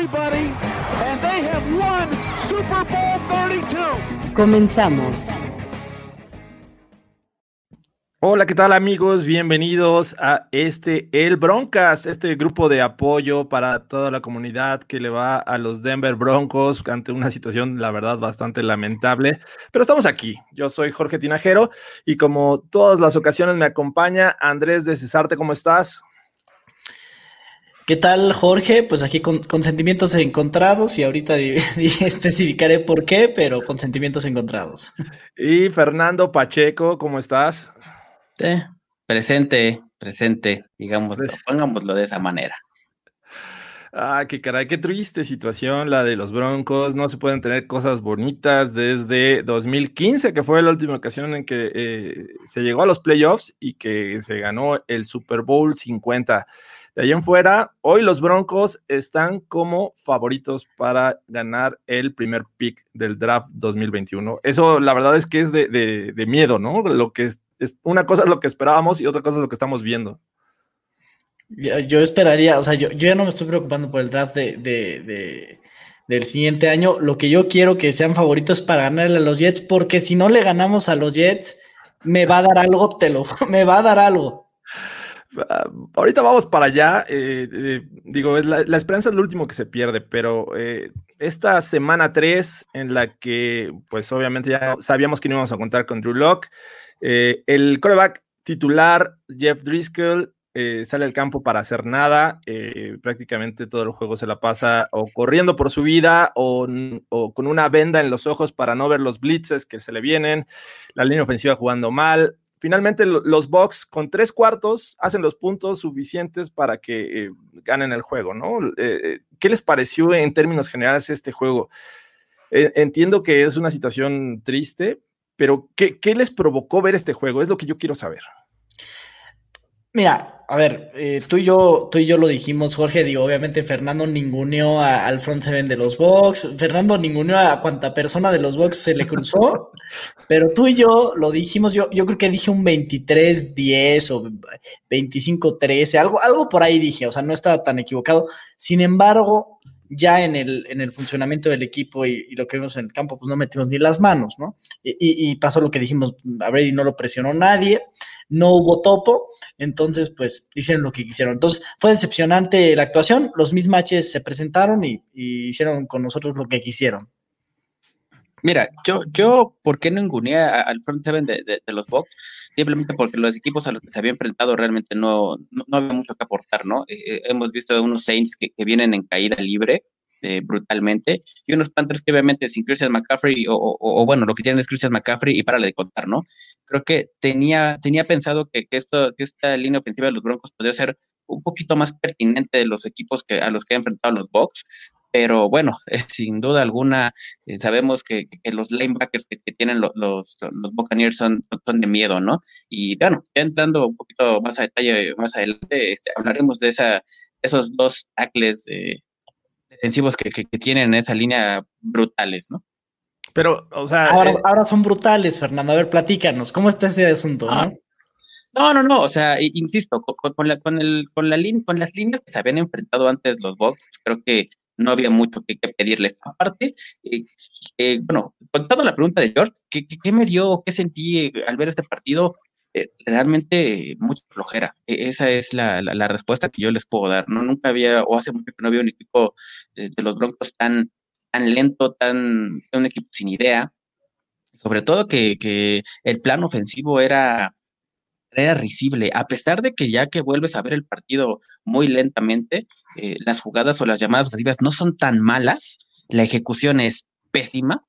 Everybody, and they have won Super Bowl 32. Comenzamos. Hola, ¿qué tal amigos? Bienvenidos a este El Broncas, este grupo de apoyo para toda la comunidad que le va a los Denver Broncos ante una situación, la verdad, bastante lamentable. Pero estamos aquí. Yo soy Jorge Tinajero y como todas las ocasiones me acompaña Andrés de Cesarte. ¿Cómo estás? ¿Qué tal, Jorge? Pues aquí con, con sentimientos encontrados y ahorita di- di- especificaré por qué, pero con sentimientos encontrados. Y Fernando Pacheco, ¿cómo estás? Sí, presente, presente, Pres- pongámoslo de esa manera. Ah, qué caray, qué triste situación la de los Broncos. No se pueden tener cosas bonitas desde 2015, que fue la última ocasión en que eh, se llegó a los playoffs y que se ganó el Super Bowl 50. De ahí en fuera, hoy los Broncos están como favoritos para ganar el primer pick del draft 2021. Eso, la verdad es que es de, de- miedo, ¿no? Lo que es, es- una cosa es lo que esperábamos y otra cosa es lo que estamos viendo. Yo, esperaría, o sea, yo, yo ya no me estoy preocupando por el draft de- de- del siguiente año. Lo que yo quiero que sean favoritos para ganarle a los Jets, porque si no le ganamos a los Jets, me va a dar algo, te lo, me va a dar algo. Ah, ahorita vamos para allá. eh, eh, digo, la, esperanza es lo último que se pierde, pero eh, esta semana 3, en la que, pues obviamente ya sabíamos que no íbamos a contar con Drew Lock, el coreback titular, Jeff Driscoll, sale al campo para hacer nada. prácticamente todo el juego se la pasa o corriendo por su vida o con una venda en los ojos para no ver los blitzes que se le vienen. La línea ofensiva jugando mal finalmente lo- los Bucks con tres cuartos hacen los puntos suficientes para que eh, ganen el juego, ¿no? Eh, eh, ¿Qué les pareció en términos generales este juego? Entiendo que es una situación triste, pero ¿qué, qué les provocó ver este juego? Es lo que yo quiero saber. Mira, a ver, eh, tú y yo, tú y yo lo dijimos, Jorge, digo, obviamente Fernando ninguneó a- al front seven de los Bucks, Fernando ninguneó a cuanta persona de los Bucks se le cruzó, pero tú y yo lo dijimos, yo, yo creo que dije un 23-10 o 25-13, algo, algo por ahí dije, o sea, no estaba tan equivocado. Sin embargo, ya en el, en el funcionamiento del equipo y, y lo que vimos en el campo, pues no metimos ni las manos, ¿no? Y, y- y pasó lo que dijimos, a Brady no lo presionó nadie, no hubo topo, entonces pues hicieron lo que quisieron. Entonces fue decepcionante la actuación, los mismatches se presentaron y, hicieron con nosotros lo que quisieron. Mira, yo, yo, ¿por qué no enguné a- al front seven de, de- los Bucks? Simplemente porque los equipos a los que se había enfrentado realmente no, no, no había mucho que aportar, ¿no? Eh, eh, hemos visto unos Saints que vienen en caída libre eh, brutalmente y unos Panthers que obviamente sin Christian McCaffrey o, bueno, lo que tienen es Christian McCaffrey y para de contar, ¿no? Creo que tenía, tenía pensado que, que, esto, esta línea ofensiva de los Broncos podría ser un poquito más pertinente de los equipos que, a los que ha enfrentado los Bucks, pero bueno, eh, sin duda alguna eh, sabemos que, los linebackers que, tienen lo- los, los Buccaneers son, son de miedo, ¿no? Y bueno, ya entrando un poquito más a detalle más adelante, este, hablaremos de esa, esos dos tackles eh, defensivos que, que, que tienen en esa línea brutales, ¿no? Pero, o sea, Ahora, eh, ahora son brutales, Fernando. A ver, platícanos, ¿cómo está ese asunto? Ah, no? No, no, no, o sea, insisto, con, la, con, el, con, la lin- con las líneas que se habían enfrentado antes los Bucks, creo que no había mucho que, que pedirles. Aparte, eh, eh, bueno, contando la pregunta de George, ¿qué, qué, qué me dio, qué sentí al ver este partido? Eh, realmente mucha flojera. E- esa es la, la, respuesta que yo les puedo dar. No, nunca había, o hace mucho que no había un equipo de, de los Broncos tan, tan lento, tan, un equipo sin idea. Sobre todo que, que el plan ofensivo era, era risible, a pesar de que ya que vuelves a ver el partido muy lentamente, eh, las jugadas o las llamadas ofensivas no son tan malas, la ejecución es pésima,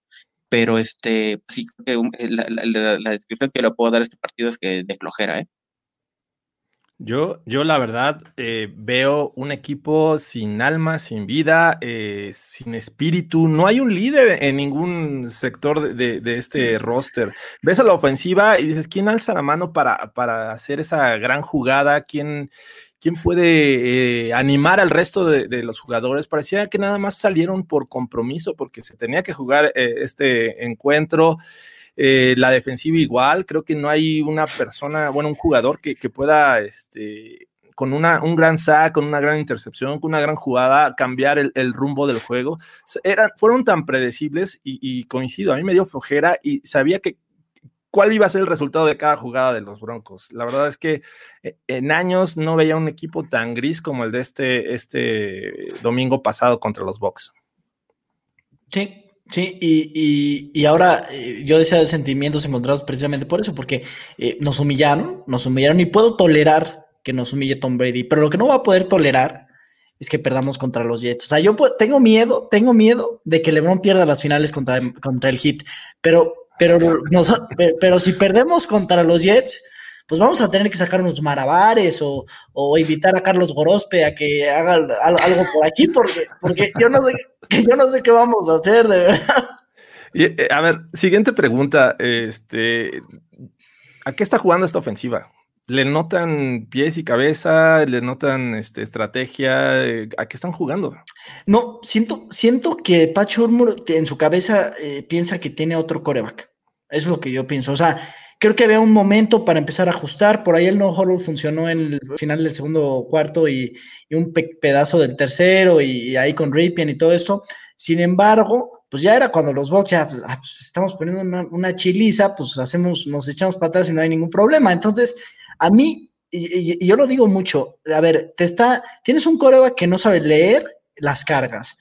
pero este, sí, creo que un- la, la- la- descripción que le puedo dar a este partido es que de flojera, ¿eh? Yo, yo la verdad eh, veo un equipo sin alma, sin vida, eh, sin espíritu. No hay un líder en ningún sector de, este roster. Ves a la ofensiva y dices, ¿quién alza la mano para, para hacer esa gran jugada? ¿Quién, quién puede eh, animar al resto de, los jugadores? Parecía que nada más salieron por compromiso, porque se tenía que jugar este encuentro. Eh, la defensiva igual, creo que no hay una persona, bueno, un jugador que, pueda, este, con una, un gran sack, con una gran intercepción, con una gran jugada, cambiar el, rumbo del juego. Eran, fueron tan predecibles y, coincido, a mí me dio flojera y sabía que cuál iba a ser el resultado de cada jugada de los Broncos. La verdad es que eh, en años no veía un equipo tan gris como el de este, este domingo pasado contra los Bucks. Sí, Sí, y, y, ahora eh, yo decía sentimientos encontrados precisamente por eso, porque eh, nos humillaron, nos humillaron y puedo tolerar que nos humille Tom Brady, pero lo que no va a poder tolerar es que perdamos contra los Jets. O sea, yo tengo miedo, tengo miedo de que LeBron pierda las finales contra, contra el Heat, pero, pero, pero si perdemos contra los Jets, pues vamos a tener que sacar unos marabares o, o invitar a Carlos Gorospe a que haga algo por aquí, porque, porque yo, no sé, yo no sé qué vamos a hacer, de verdad. Eh, a ver, siguiente pregunta. Este, ¿A qué está jugando esta ofensiva? ¿Le notan pies y cabeza? ¿Le notan este, estrategia? ¿A qué están jugando? No, siento, siento que Pacho en su cabeza eh, piensa que tiene otro coreback. Es lo que yo pienso. O sea, creo que había un momento para empezar a ajustar. Por ahí el no hollow funcionó en el final del segundo cuarto y, un pedazo del tercero y, ahí con Ripien y todo eso. Sin embargo, pues ya era cuando los Bucks ya ah, pues, estamos poniendo una, chiliza, pues hacemos, nos echamos patas y no hay ningún problema. Entonces, a mí, y, yo lo digo mucho, a ver, te está, tienes un coreback que no sabe leer las cargas,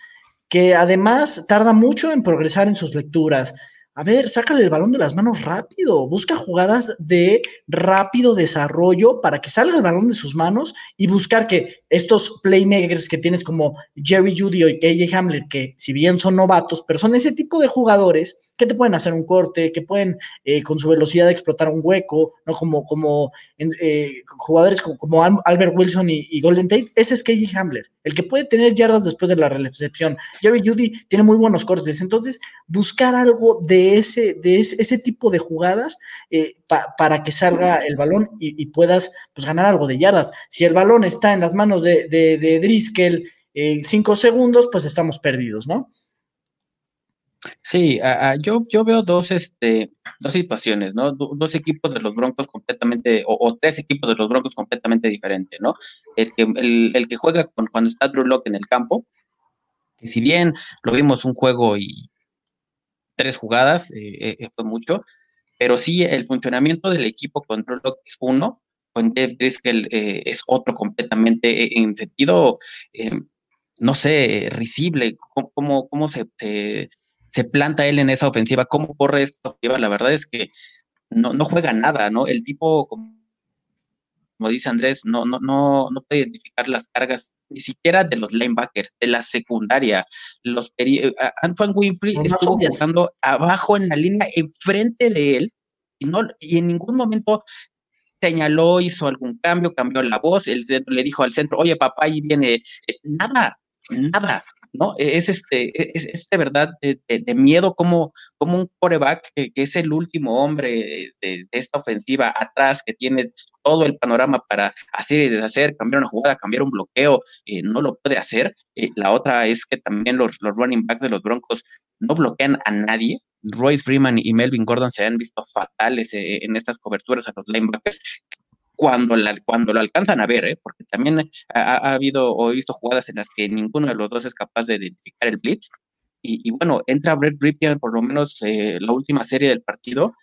que además tarda mucho en progresar en sus lecturas a ver, sácale el balón de las manos rápido, busca jugadas de rápido desarrollo para que salga el balón de sus manos y buscar que estos playmakers que tienes como Jerry Judy y KJ Hamler, que si bien son novatos, pero son ese tipo de jugadores que te pueden hacer un corte, que pueden eh, con su velocidad explotar un hueco, ¿no? Como, como eh, jugadores como, Albert Wilson y, Golden Tate, ese es KJ Hamler, el que puede tener yardas después de la recepción. Jerry Judy tiene muy buenos cortes, entonces buscar algo de ese, de ese, tipo de jugadas eh, para que salga el balón y, puedas pues, ganar algo de yardas. Si el balón está en las manos de, de, de Driscoll cinco segundos, pues estamos perdidos, ¿no? Sí, yo, yo veo dos, este, dos situaciones, ¿no? dos equipos de los Broncos completamente, o, tres equipos de los Broncos completamente diferentes, ¿no? El que, el, que juega con, cuando está Drew Lock en el campo, que si bien lo vimos un juego y tres jugadas, eh, eh, fue mucho, pero sí el funcionamiento del equipo con Drew Lock es uno, con Jeff Driscoll eh, es otro completamente en sentido, no sé, risible, cómo, cómo se se planta él en esa ofensiva, cómo corre esta ofensiva, la verdad es que no, no juega nada, ¿no? El tipo, como, dice Andrés, no, no, no, no puede identificar las cargas ni siquiera de los linebackers, de la secundaria. Los Antoine Winfrey estuvo jugando abajo en la línea, enfrente de él, y, no, y en ningún momento señaló, hizo algún cambio, cambió la voz, él le dijo al centro, oye papá, ahí viene, eh, nada, nada. ¿No? E-, es este, e-, es, de verdad de, miedo como, como un coreback que, es el último hombre de, esta ofensiva atrás, que tiene todo el panorama para hacer y deshacer, cambiar una jugada, cambiar un bloqueo, eh, no lo puede hacer. Eh, la otra es que también los, los running backs de los Broncos no bloquean a nadie. Royce Freeman y Melvin Gordon se han visto fatales eh, en estas coberturas a los linebackers cuando, la, cuando lo alcanzan a ver, ¿eh? porque también ha, habido o he visto jugadas en las que ninguno de los dos es capaz de identificar el blitz. Y, bueno, entra Brett Ripien por lo menos eh, la última serie del partido,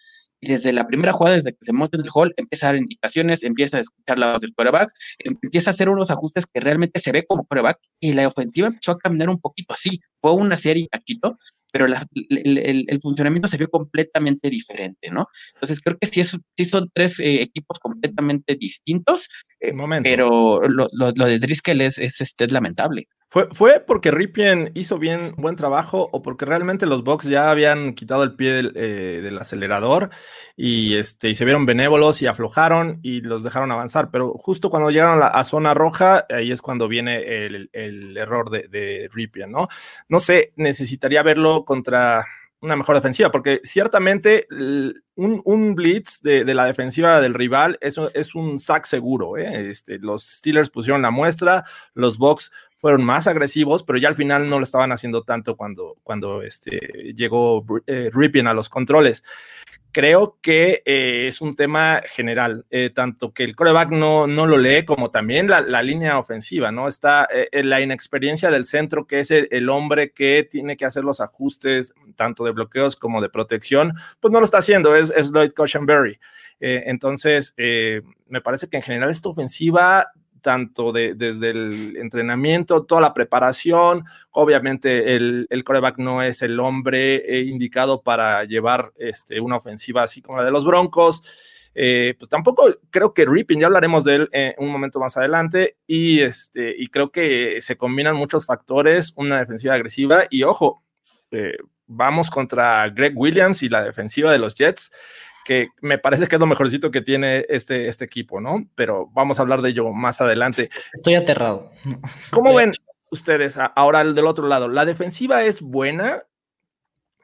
y desde la primera jugada, desde que se monta en el hall, empieza a dar indicaciones, empieza a escuchar la voz del quarterback, empieza a hacer unos ajustes que realmente se ve como quarterback, y la ofensiva empezó a caminar un poquito así. Fue una serie cachito, pero el, funcionamiento se vio completamente diferente, ¿no? Entonces creo que sí, es, sí son tres eh, equipos completamente distintos, eh, pero lo, lo, de Driscoll es, es, este, es lamentable. ¿Fue, ¿Fue porque Ripien hizo bien buen trabajo o porque realmente los Bucks ya habían quitado el pie del, eh, del, acelerador y, este, y se vieron benévolos y aflojaron y los dejaron avanzar? Pero justo cuando llegaron a, la, zona roja, ahí es cuando viene el, el error de, de Ripien, ¿no? No sé, necesitaría verlo contra una mejor defensiva, porque ciertamente un, un blitz de, de, la defensiva del rival es, es un sack seguro. ¿eh? Este, los Steelers pusieron la muestra, los Bucks fueron más agresivos, pero ya al final no lo estaban haciendo tanto cuando, cuando este, llegó eh, a los controles creo que eh, es un tema general, eh, tanto que el coreback no, no lo lee como también la, la línea ofensiva, ¿no? Está eh, la inexperiencia del centro, que es el, el, hombre que tiene que hacer los ajustes, tanto de bloqueos como de protección, pues no lo está haciendo, es, es Lloyd Cushenberry. entonces, me parece que en general esta ofensiva tanto de, desde el entrenamiento, toda la preparación. Obviamente el, el coreback no es el hombre eh, indicado para llevar este, una ofensiva así como la de los Broncos. Eh, pues tampoco creo que Ripping, ya hablaremos de él en un momento más adelante, y, este, y creo que se combinan muchos factores, una defensiva agresiva, y ojo, eh, vamos contra Greg Williams y la defensiva de los Jets, que me parece que es lo mejorcito que tiene este, este equipo, ¿no? Pero vamos a hablar de ello más adelante. Estoy aterrado. ¿Cómo ven ustedes ahora el del otro lado? ¿La defensiva es buena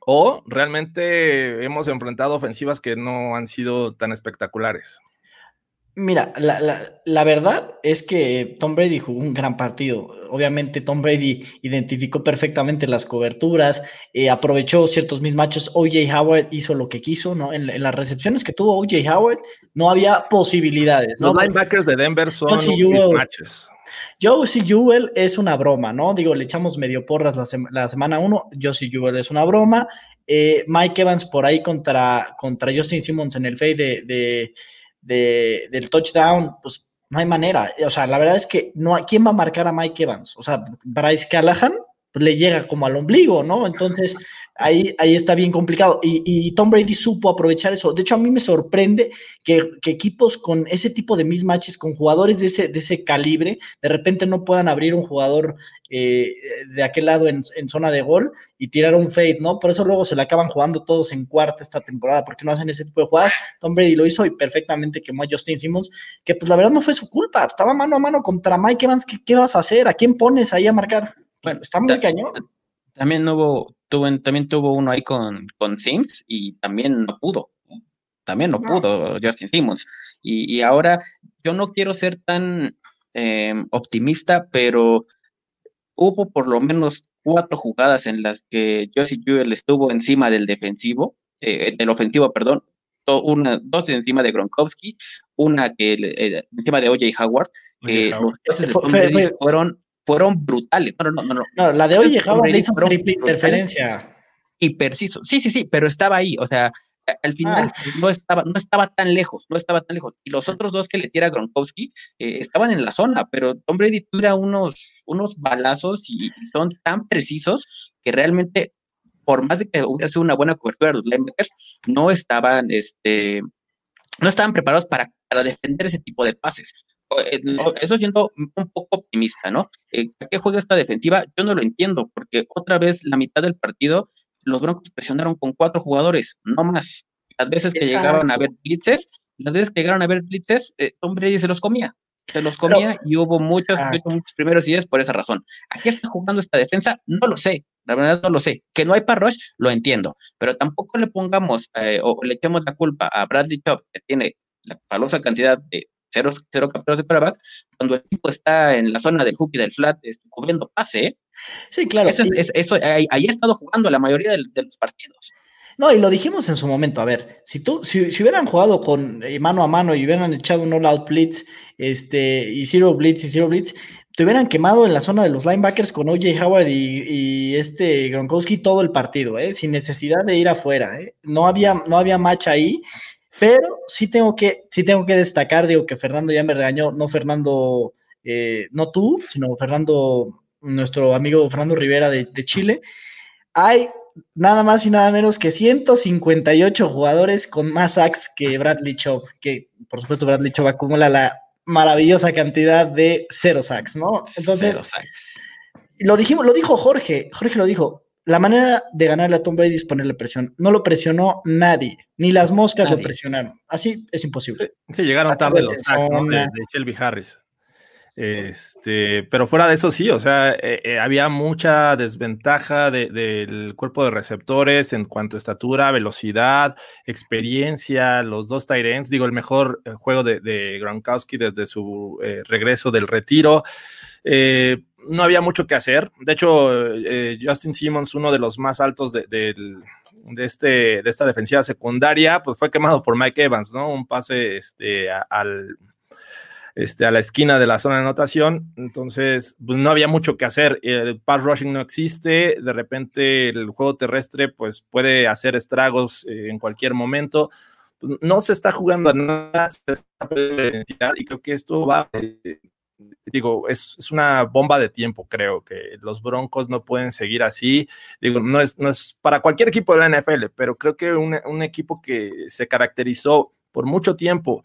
o realmente hemos enfrentado ofensivas que no han sido tan espectaculares? Mira, la, la, la, verdad es que Tom Brady jugó un gran partido. Obviamente Tom Brady identificó perfectamente las coberturas, eh, aprovechó ciertos mismatches. OJ Howard hizo lo que quiso, ¿no? En, en, las recepciones que tuvo OJ Howard no había posibilidades. ¿no? Los linebackers de Denver son mismatches. Josie Jewell es una broma, ¿no? Digo, le echamos medio porras la, sema, la semana uno. Josie Jewell es una broma. Eh, Mike Evans por ahí contra, contra Justin Simmons en el fade de, de de, del touchdown, pues no hay manera. O sea, la verdad es que no ¿quién va a marcar a Mike Evans? O sea, Bryce Callahan pues, le llega como al ombligo, ¿no? Entonces, ahí, ahí está bien complicado. Y, y, Tom Brady supo aprovechar eso. De hecho, a mí me sorprende que, equipos con ese tipo de mismatches, con jugadores de ese, de ese calibre, de repente no puedan abrir un jugador eh, de aquel lado en, en, zona de gol y tirar un fade, ¿no? Por eso luego se le acaban jugando todos en cuarta esta temporada, porque no hacen ese tipo de jugadas. Tom Brady lo hizo y perfectamente quemó a Justin Simmons, que pues la verdad no fue su culpa. Estaba mano a mano contra Mike Evans. ¿Qué, qué vas a hacer? ¿A quién pones ahí a marcar? Bueno, está muy cañón. También hubo, tuvo, también tuvo uno ahí con, con Sims y también no pudo. También no, no. pudo Justin Simmons. Y, y, ahora yo no quiero ser tan eh, optimista, pero hubo por lo menos cuatro jugadas en las que Josie Jewell estuvo encima del defensivo, eh, del ofensivo, perdón, una, dos encima de Gronkowski, una que eh, encima de OJ Howard. Eh, Howard. Los fue, fue, fue, fueron fueron brutales. No, no, no, no. no la de hoy llegaba hizo triple interferencia. Y preciso. Sí, sí, sí, pero estaba ahí. O sea, al final ah. no, estaba, no estaba tan lejos, no estaba tan lejos. Y los otros dos que le tira Gronkowski eh, estaban en la zona, pero Tom Brady tira unos, unos balazos y, y son tan precisos que realmente, por más de que hubiera sido una buena cobertura de los linebackers, no estaban, este, no estaban preparados para, para defender ese tipo de pases eso siendo un poco optimista, ¿no? Eh, ¿Qué juega esta defensiva? Yo no lo entiendo, porque otra vez la mitad del partido los Broncos presionaron con cuatro jugadores, no más. Las veces que Exacto. llegaron a ver blitzes, las veces que llegaron a ver blitzes, eh, Tom Brady se los comía. Se los comía Pero, y hubo muchos, muchos primeros días por esa razón. ¿A qué está jugando esta defensa? No lo sé. La verdad no lo sé. Que no hay para rush, lo entiendo. Pero tampoco le pongamos eh, o le echemos la culpa a Bradley Chubb, que tiene la famosa cantidad de cero, cero capturas de quarterback, cuando el equipo está en la zona del hook y del flat este, cubriendo pase. Sí, claro. Eso, es, eso ahí, ahí, ha estado jugando la mayoría de, de, los partidos. No, y lo dijimos en su momento, a ver, si tú, si, si hubieran jugado con eh, mano a mano y hubieran echado un all-out blitz, este, y zero blitz y zero blitz, te hubieran quemado en la zona de los linebackers con OJ Howard y, y, este Gronkowski todo el partido, ¿eh? sin necesidad de ir afuera. ¿eh? No, había, no había match ahí pero sí tengo que, sí tengo que destacar, digo que Fernando ya me regañó, no Fernando, eh, no tú, sino Fernando, nuestro amigo Fernando Rivera de, de, Chile. Hay nada más y nada menos que 158 jugadores con más sacks que Bradley Chubb, que por supuesto Bradley Chubb acumula la maravillosa cantidad de cero sacks, ¿no? Entonces, cero sacks lo dijimos, lo dijo Jorge, Jorge lo dijo, la manera de ganarle a Tom Brady es ponerle presión. No lo presionó nadie, ni las moscas lo presionaron. Así es imposible. Sí, llegaron tarde los sacks de, Shelby Harris. Este, pero fuera de eso sí, o sea, eh, eh, había mucha desventaja del cuerpo de receptores en cuanto a estatura, velocidad, experiencia, los dos Tyrants, digo, el mejor eh, juego de, Gronkowski desde su regreso del retiro. No había mucho que hacer. De hecho, Justin Simmons, uno de los más altos de, este, de esta defensiva secundaria, pues fue quemado por Mike Evans, ¿no? Un pase este, al este, a la esquina de la zona de anotación, entonces pues, no había mucho que hacer, el pass rushing no existe, de repente el juego terrestre pues puede hacer estragos eh, en cualquier momento, pues, no se está jugando a nada, y creo que esto va, eh, digo, es, es, una bomba de tiempo, creo que los Broncos no pueden seguir así, digo, no es, no es para cualquier equipo de la NFL, pero creo que un, un equipo que se caracterizó por mucho tiempo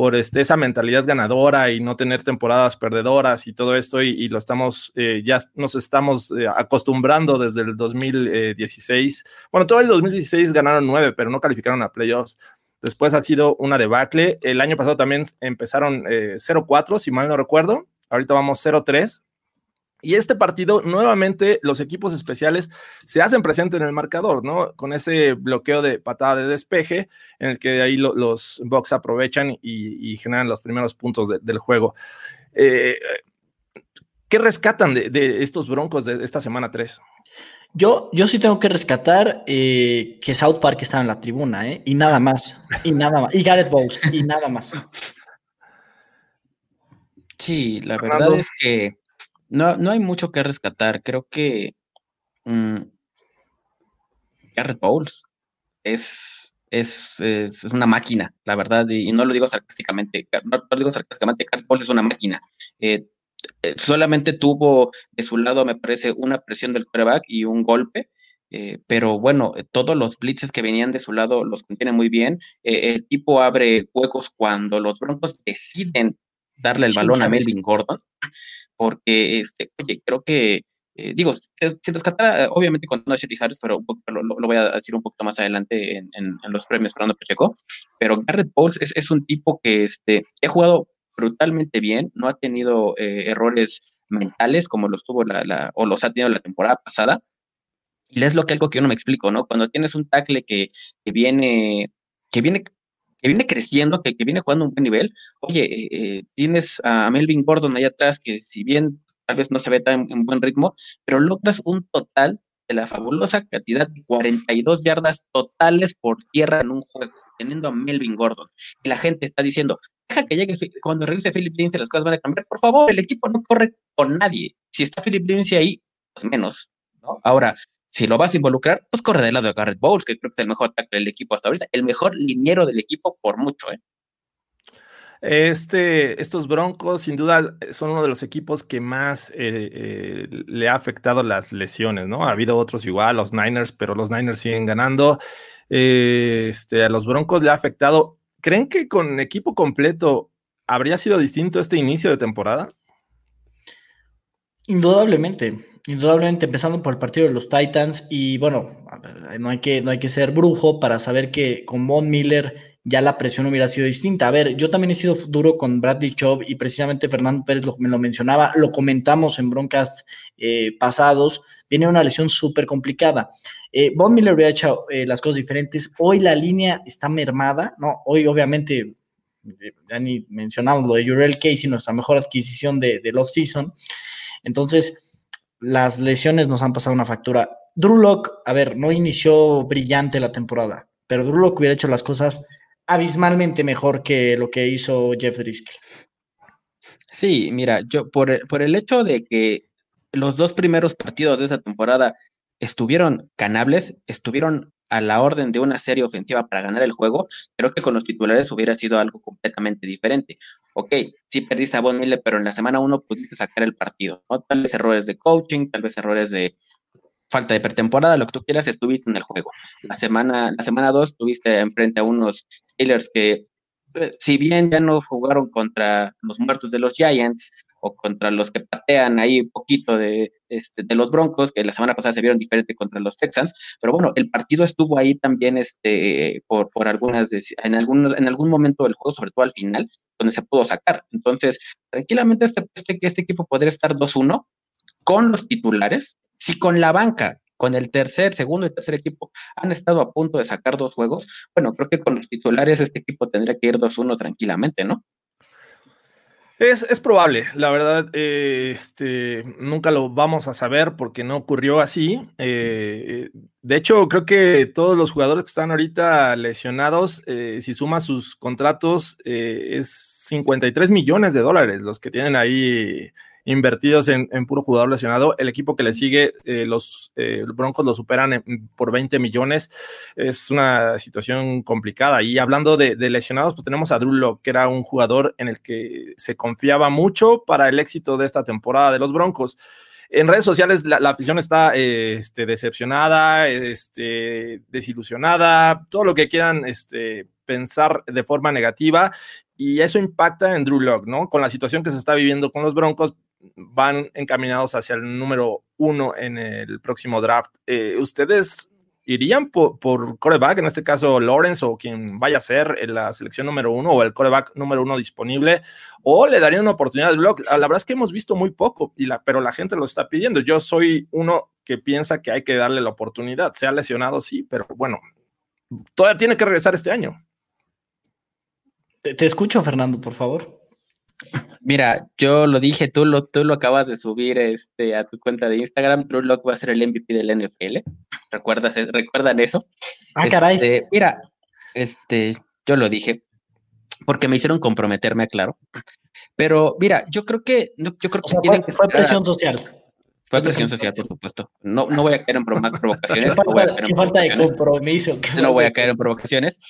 por este, esa mentalidad ganadora y no tener temporadas perdedoras y todo esto, y, lo estamos, eh, ya nos estamos eh, acostumbrando desde el 2016. Bueno, todo el 2016 ganaron nueve, pero no calificaron a playoffs. Después ha sido una debacle. El año pasado también empezaron 0-4, eh, si mal no recuerdo. Ahorita vamos 0-3. Y este partido, nuevamente, los equipos especiales se hacen presentes en el marcador, ¿no? Con ese bloqueo de patada de despeje, en el que ahí los Bucks aprovechan y, generan los primeros puntos del juego. Eh, ¿Qué rescatan de, estos broncos de esta semana 3? Yo, yo sí tengo que rescatar eh, que South Park estaba en la tribuna, ¿eh? Y nada más. Y nada más. Y Gareth Bowles, y nada más. Sí, la verdad es que no, no hay mucho que rescatar. Creo que um, Garrett Bowles es, es, es, una máquina, la verdad, y, no lo digo sarcásticamente. No, lo digo sarcásticamente, Garrett Bowles es una máquina. Eh, eh, solamente tuvo de su lado, me parece, una presión del quarterback y un golpe. Eh, pero bueno, todos los blitzes que venían de su lado los contiene muy bien. el tipo abre huecos cuando los Broncos deciden darle el balón a Melvin Gordon porque, este, oye, creo que, eh, digo, si rescatara, obviamente contando a Sherry Harris, pero lo, voy a decir un poquito más adelante en, los premios Fernando Pacheco, pero Garrett Bowles es, un tipo que este, ha jugado brutalmente bien, no ha tenido eh, errores mentales como los tuvo la, o los ha tenido la temporada pasada, y es lo que algo que yo no me explico, ¿no? Cuando tienes un tackle que, que viene, que viene que viene creciendo, que, viene jugando un buen nivel. Oye, eh, eh, tienes a Melvin Gordon ahí atrás, que si bien tal vez no se ve tan en buen ritmo, pero logras un total de la fabulosa cantidad de 42 yardas totales por tierra en un juego, teniendo a Melvin Gordon. Y la gente está diciendo, deja que llegue, cuando regrese Philip Lindsay las cosas van a cambiar. Por favor, el equipo no corre con nadie. Si está Philip Lindsay ahí, pues menos. ¿no? Ahora, si lo vas a involucrar, pues corre del lado de Garrett Bowles, que creo que es el mejor tackle del equipo hasta ahorita, el mejor liniero del equipo por mucho, ¿eh? Este, estos Broncos, sin duda, son uno de los equipos que más eh, eh, le ha afectado las lesiones, ¿no? Ha habido otros igual, los Niners, pero los Niners siguen ganando. este, a los Broncos le ha afectado. ¿Creen que con equipo completo habría sido distinto este inicio de temporada? Indudablemente. Indudablemente, empezando por el partido de los Titans, y bueno, no hay que, no hay que ser brujo para saber que con Von Miller ya la presión hubiera sido distinta. A ver, yo también he sido duro con Bradley Chubb y precisamente Fernando Pérez me lo mencionaba, lo comentamos en broncas eh, pasados, viene una lesión súper complicada. Eh, Von Miller hubiera hecho eh, las cosas diferentes, hoy la línea está mermada, ¿no? Hoy obviamente, ya ni mencionamos lo de Jurel Casey, nuestra mejor adquisición de, de off-season, entonces las lesiones nos han pasado una factura. Drew Lock, a ver, no inició brillante la temporada, pero Drew Lock hubiera hecho las cosas abismalmente mejor que lo que hizo Jeff Driscoll. Sí, mira, yo por el, por el hecho de que los dos primeros partidos de esta temporada estuvieron ganables, estuvieron a la orden de una serie ofensiva para ganar el juego, creo que con los titulares hubiera sido algo completamente diferente. Ok, sí perdiste a Von Miller, pero en la semana uno pudiste sacar el partido, ¿no? Tal vez errores de coaching, tal vez errores de falta de pretemporada, lo que tú quieras, estuviste en el juego. La semana, la semana dos tuviste enfrente a unos Steelers que, eh, si bien ya no jugaron contra los muertos de los Giants, o contra los que patean ahí un poquito de, este, de los Broncos, que la semana pasada se vieron diferente contra los Texans, pero bueno, el partido estuvo ahí también este, por, por algunas, en, algunos, en algún momento del juego, sobre todo al final, donde se pudo sacar. Entonces, tranquilamente este, este, este equipo podría estar 2-1 con los titulares, si con la banca con el tercer, segundo y tercer equipo han estado a punto de sacar dos juegos, bueno, creo que con los titulares este equipo tendría que ir 2-1 tranquilamente, ¿no? Es, probable, la verdad, eh, este, nunca lo vamos a saber porque no ocurrió así. Eh, de hecho, creo que todos los jugadores que están ahorita lesionados, eh, si suma sus contratos, es 53 millones de dólares los que tienen ahí invertidos en, puro jugador lesionado. El equipo que le sigue, eh, los eh, Broncos lo superan por 20 millones. Es una situación complicada. Y hablando de, lesionados, pues tenemos a Drew Locke, que era un jugador en el que se confiaba mucho para el éxito de esta temporada de los Broncos. En redes sociales la, afición está este, decepcionada, este, desilusionada, todo lo que quieran este, pensar de forma negativa y eso impacta en Drew Locke, ¿no? Con la situación que se está viviendo con los Broncos, van encaminados hacia el número uno en el próximo draft. Eh, ¿Ustedes irían por, por, coreback, en este caso Lawrence o quien vaya a ser en la selección número uno o el coreback número uno disponible? ¿O le darían una oportunidad al blog? La verdad es que hemos visto muy poco, pero la gente lo está pidiendo. Yo soy uno que piensa que hay que darle la oportunidad. Se ha lesionado, sí, pero bueno, todavía tiene que regresar este año. te escucho, Fernando, por favor. Mira, yo lo dije, tú lo, tú lo acabas de subir este, a tu cuenta de Instagram. Drew Locke va a ser el MVP del NFL. ¿Recuerdas, ¿Recuerdan eso? Ah, caray. Este, mira, este, yo lo dije porque me hicieron comprometerme, claro. Pero mira, yo creo que, yo creo que, fue, que fue presión social. Fue presión social, por supuesto. No, no voy a caer en más provocaciones. Qué falta, no falta de compromiso. No voy a caer en provocaciones.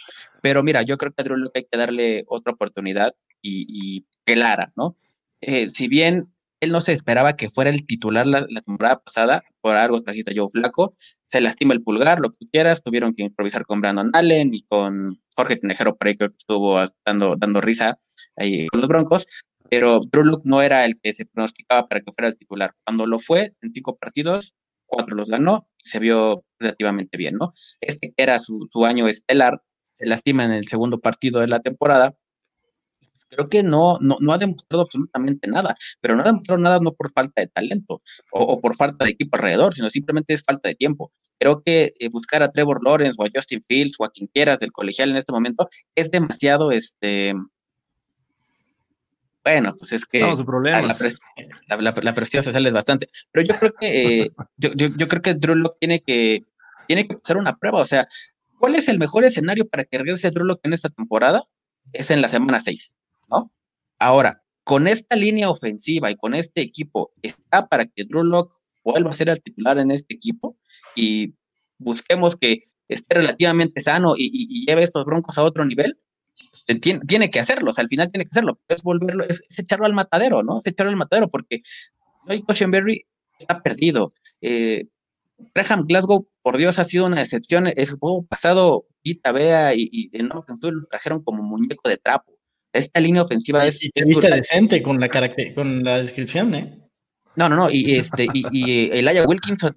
Pero mira, yo creo que a Drew Locke hay que darle otra oportunidad y, y clara, ¿no? Eh, si bien él no se esperaba que fuera el titular la, temporada pasada, por algo trajiste a Joe Flaco, se lastima el pulgar, lo que tú quieras, tuvieron que improvisar con Brandon Allen y con Jorge Tinejero por ahí que estuvo dando, dando risa ahí con los Broncos, pero Drew Luke no era el que se pronosticaba para que fuera el titular. Cuando lo fue, en cinco partidos, cuatro los ganó y se vio relativamente bien, ¿no? Este era su, año estelar, se lastima en el segundo partido de la temporada. Creo que no, no, ha demostrado absolutamente nada, pero no ha demostrado nada no por falta de talento o, por falta de equipo alrededor, sino simplemente es falta de tiempo. Creo que eh, buscar a Trevor Lawrence o a Justin Fields o a quien quieras del colegial en este momento es demasiado este, bueno, pues es que la, la, presión social es bastante. Pero yo creo que eh, yo, yo, creo que Drew Locke tiene que tiene que hacer una prueba. O sea, ¿cuál es el mejor escenario para que regrese Drew Locke en esta temporada? Es en la semana 6, ¿no? Ahora, con esta línea ofensiva y con este equipo, ¿está para que Drew Locke vuelva a ser el titular en este equipo? Y busquemos que esté relativamente sano y, y lleve estos broncos a otro nivel tiene, tiene, que hacerlo, al final tiene que hacerlo, es volverlo, es, echarlo al matadero, ¿no? Es echarlo al matadero, porque Lloyd Cochenberry está perdido. Eh, Graham Glasgow, por Dios, ha sido una excepción. El juego pasado, Vita Bea y, y en lo trajeron como muñeco de trapo. Esta línea ofensiva es. Y te viste decente con la, con la descripción, ¿eh? No, no, no. Y, este, y, y Elijah Wilkinson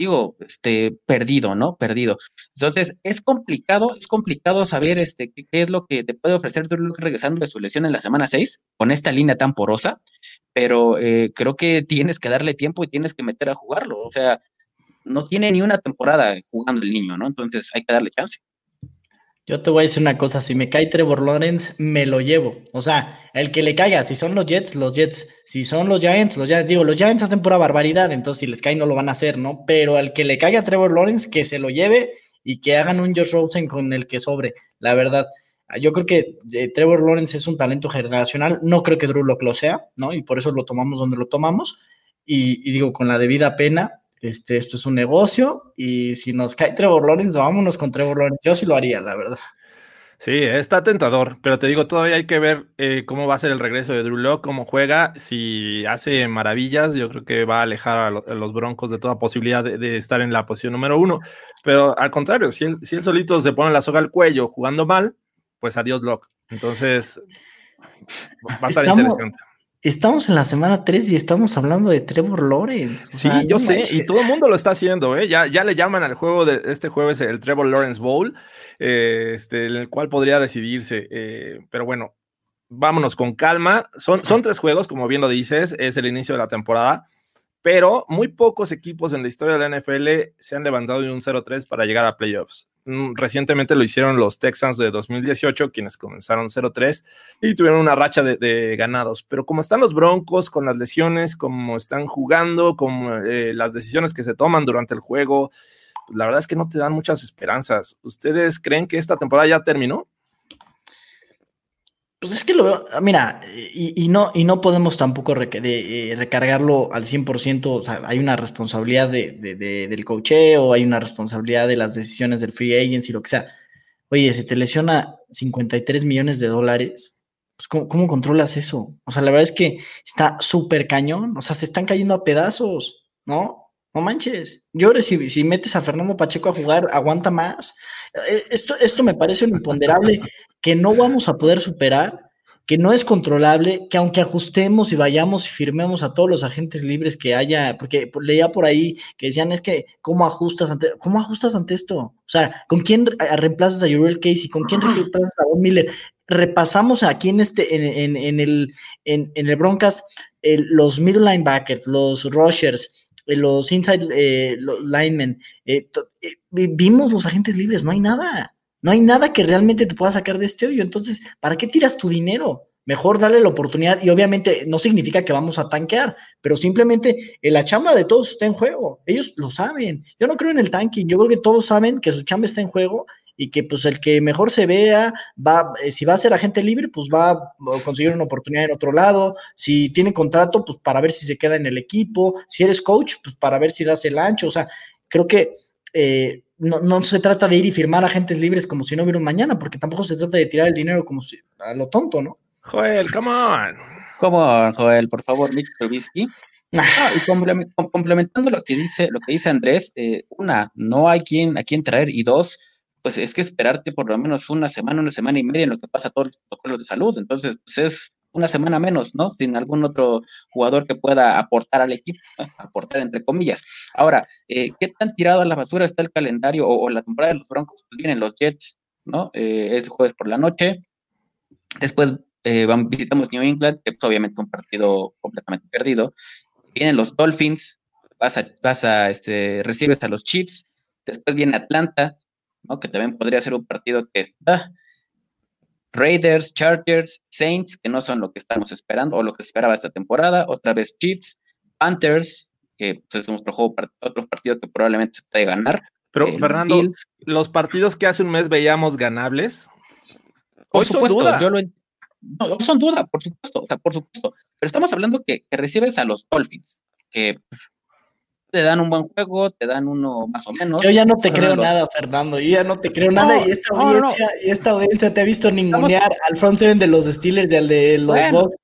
digo, este, perdido, ¿no? Perdido. Entonces, es complicado, es complicado saber este, qué, es lo que te puede ofrecer Drew regresando de su lesión en la semana 6, con esta línea tan porosa, pero eh, creo que tienes que darle tiempo y tienes que meter a jugarlo. O sea, no tiene ni una temporada jugando el niño, ¿no? Entonces, hay que darle chance. Yo te voy a decir una cosa, si me cae Trevor Lawrence, me lo llevo. O sea, el que le caiga, si son los Jets, los Jets. Si son los Giants, los Giants. Digo, los Giants hacen pura barbaridad, entonces si les cae no lo van a hacer, ¿no? Pero al que le caiga a Trevor Lawrence, que se lo lleve y que hagan un Josh Rosen con el que sobre, la verdad. Yo creo que eh, Trevor Lawrence es un talento generacional, no creo que Drew Locke lo sea, ¿no? Y por eso lo tomamos donde lo tomamos. y digo, con la debida pena, este, esto es un negocio y si nos cae Trevor Lawrence, vámonos con Trevor Lawrence. Yo sí lo haría, la verdad. Sí, está tentador, pero te digo, todavía hay que ver eh, cómo va a ser el regreso de Drew Locke, cómo juega, si hace maravillas, yo creo que va a alejar a, los Broncos de toda posibilidad de, estar en la posición número uno, pero al contrario, si él, si él solito se pone la soga al cuello jugando mal, pues adiós Locke. Entonces, va a estar interesante estamos en la semana 3 y estamos hablando de Trevor Lawrence. sí, yo sé, y todo el mundo lo está haciendo, ¿eh? Ya, ya le llaman al juego de este jueves el Trevor Lawrence Bowl, eh, este, en el cual podría decidirse. Eh, pero bueno, vámonos con calma. Son, son tres juegos, como bien lo dices, es el inicio de la temporada pero muy pocos equipos en la historia de la NFL se han levantado de un 0-3 para llegar a playoffs. Mm, recientemente lo hicieron los Texans de 2018, quienes comenzaron 0-3 y tuvieron una racha de, ganados. Pero como están los Broncos con las lesiones, como están jugando, como eh, las decisiones que se toman durante el juego, pues la verdad es que no te dan muchas esperanzas. ¿Ustedes creen que esta temporada ya terminó? Pues es que lo veo, mira, y, no, y no podemos tampoco eh, recargarlo al 100%, o sea, hay una responsabilidad de, del cocheo, hay una responsabilidad de las decisiones del free agency, lo que sea. Oye, si te lesiona 53 millones de dólares, pues ¿cómo, ¿cómo controlas eso? O sea, la verdad es que está súper cañón, o sea, se están cayendo a pedazos, ¿no? No manches, llores si, si metes a Fernando Pacheco a jugar, aguanta más. Eh, esto, esto me parece un imponderable que no vamos a poder superar, que no es controlable, que aunque ajustemos y vayamos y firmemos a todos los agentes libres que haya, porque leía por ahí que decían es que cómo ajustas ante, cómo ajustas ante esto, o sea, ¿con quién reemplazas a Uriel Casey? ¿Con quién reemplazas a Von Miller? Repasamos aquí en este, en, en, el, en, el Broncas, los middle linebackers, los rushers, los inside eh, linemen, eh, vimos los agentes libres, no hay nada, no hay nada que realmente te pueda sacar de este hoyo. Entonces, ¿para qué tiras tu dinero? Mejor darle la oportunidad y obviamente no significa que vamos a tanquear, pero simplemente la chamba de todos está en juego. Ellos lo saben. Yo no creo en el tanking, yo creo que todos saben que su chamba está en juego y que pues el que mejor se vea, va, eh, si va a ser agente libre, pues va a conseguir una oportunidad en otro lado, si tiene contrato, pues para ver si se queda en el equipo, si eres coach, pues para ver si das el ancho, o sea, creo que eh, no, se trata de ir y firmar agentes libres como si no hubiera un mañana, porque tampoco se trata de tirar el dinero como si, a lo tonto, ¿no? Joel, come on. Come on, Joel, por favor, Nick Trubisky. Ah, y complementando lo que dice, lo que dice Andrés, eh, una, no hay quien, a quien traer, y dos, pues es que esperarte por lo menos una semana, una semana y media en lo que pasa todos los protocolos de salud. Entonces, pues es una semana menos, ¿no? Sin algún otro jugador que pueda aportar al equipo, aportar entre comillas. Ahora, eh, ¿qué tan tirado a la basura está el calendario o, la temporada de los Broncos? Pues vienen los Jets, ¿no? Eh, es jueves por la noche. Después eh, visitamos New England, que es pues, obviamente un partido completamente perdido. Vienen los Dolphins, vas a, vas a este, recibes a los Chiefs. Después viene Atlanta, ¿no? Que también podría ser un partido que... Ah, Raiders, Chargers, Saints, que no son lo que estamos esperando o lo que esperaba esta temporada, otra vez Chiefs, Panthers, que pues, es otro, juego, otro partido que probablemente se puede ganar. Pero, Fernando, los partidos que hace un mes veíamos ganables, por supuesto, yo lo no, son duda, por supuesto, o sea, por supuesto. Pero estamos hablando que, que recibes a los Dolphins, que te dan un buen juego, te dan uno más o menos. Yo ya no te creo nada, Fernando, yo ya no te creo nada y esta audiencia, y esta audiencia te ha visto ningunear al front seven de los Steelers y al de los Bucks.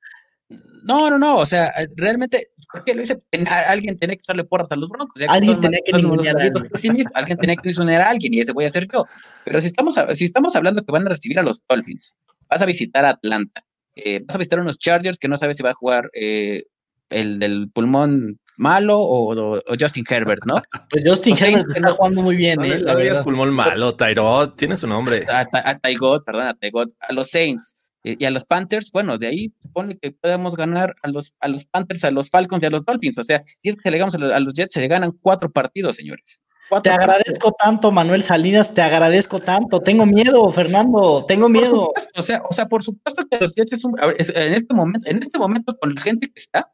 No, no, no, o sea, realmente, ¿por qué lo hice? Alguien tenía que darle porras a los Broncos. alguien tenía que ningunear a alguien. alguien tenía que ningunear a alguien y ese voy a ser yo. Pero si estamos, si estamos hablando que van a recibir a los Dolphins, vas a visitar a Atlanta, eh, vas a visitar a unos Chargers que no sabes si va a jugar eh, el del pulmón malo o, Justin Herbert, ¿no? Pues Justin Herbert está jugando muy bien, ¿eh? La verdad. pulmón malo, Tyrod, tiene su nombre. A, a, perdón, a Tyrod, a los Saints y a los Panthers, bueno, de ahí supone que podemos ganar a los, a los Panthers, a los Falcons y a los Dolphins. O sea, si es que le a los, a los Jets, se le ganan cuatro partidos, señores. Te agradezco tanto, Manuel Salinas, te agradezco tanto. Tengo miedo, Fernando, tengo miedo. o sea, o sea, por supuesto que los es un, en este momento, en este momento con la gente que está,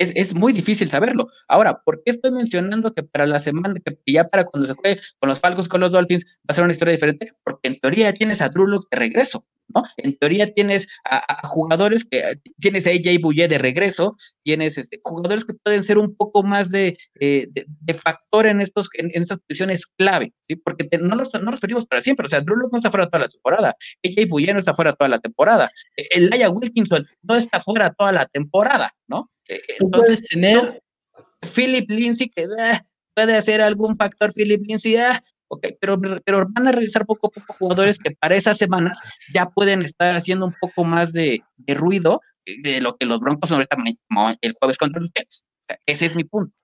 es, muy difícil saberlo. Ahora, ¿por qué estoy mencionando que para la semana, que ya para cuando se juegue con los Falcons, con los Dolphins, va a ser una historia diferente? Porque en teoría tienes a Drew de regreso. ¿No? En teoría tienes a, jugadores que tienes a AJ Bouye de regreso, tienes este, jugadores que pueden ser un poco más de, eh, de, factor en, estos, en, estas posiciones clave, ¿sí? Porque no, los, no los perdimos para siempre, o sea, Drew no está fuera toda la temporada, AJ Bouye no está fuera toda la temporada, el Laia Wilkinson no está fuera toda la temporada, ¿no? Eh, entonces, tener... Philip Lindsay, que puede ser algún factor Philip Lindsay, ok, pero, pero van a regresar poco a poco jugadores que para esas semanas ya pueden estar haciendo un poco más de, ruido de lo que los Broncos ahorita el jueves contra los Jets. ese es mi punto.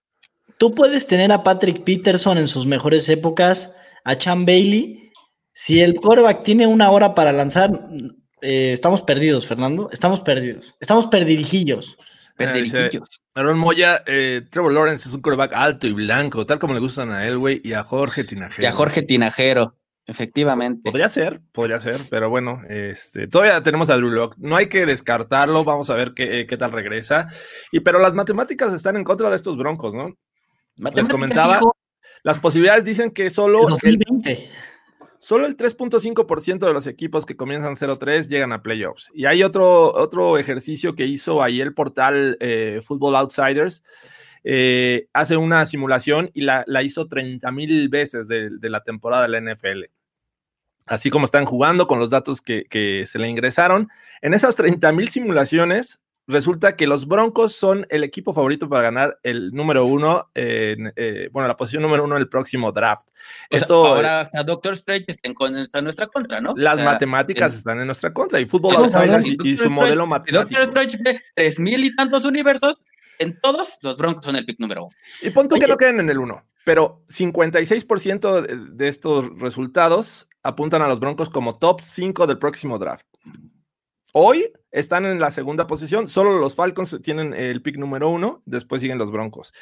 Tú puedes tener a Patrick Peterson en sus mejores épocas, a Chan Bailey. Si el quarterback tiene una hora para lanzar, eh, estamos perdidos, Fernando. Estamos perdidos. Estamos perdirijillos. Perdirijillos. Aaron Moya, eh, Trevor Lawrence es un quarterback alto y blanco, tal como le gustan a Elway y a Jorge Tinajero. Y a Jorge Tinajero. Efectivamente. Podría ser, podría ser, pero bueno, este, todavía tenemos a Drew Locke. No hay que descartarlo, vamos a ver qué, qué tal regresa. Y pero las matemáticas están en contra de estos broncos, ¿no? Les comentaba, las posibilidades dicen que solo el, solo el 3.5% de los equipos que comienzan 0-3 llegan a playoffs. Y hay otro, otro ejercicio que hizo ahí el portal eh, Football Outsiders. Eh, hace una simulación y la, hizo 30 mil veces de, la temporada de la NFL. Así como están jugando con los datos que, que se le ingresaron. En esas 30 mil simulaciones, resulta que los Broncos son el equipo favorito para ganar el número uno, eh, bueno, la posición número uno en el próximo draft. Esto, ahora Doctor Strange está en, nuestra contra, ¿no? Las matemáticas están en nuestra contra y fútbol y, su modelo matemático. Doctor Strange tres mil y tantos universos, en todos los Broncos son el pick número uno. Y pon tú que no queden en el uno, pero 56% de, de estos resultados apuntan a los Broncos como top 5 del próximo draft. Hoy están en la segunda posición, solo los Falcons tienen el pick número uno, después siguen los Broncos.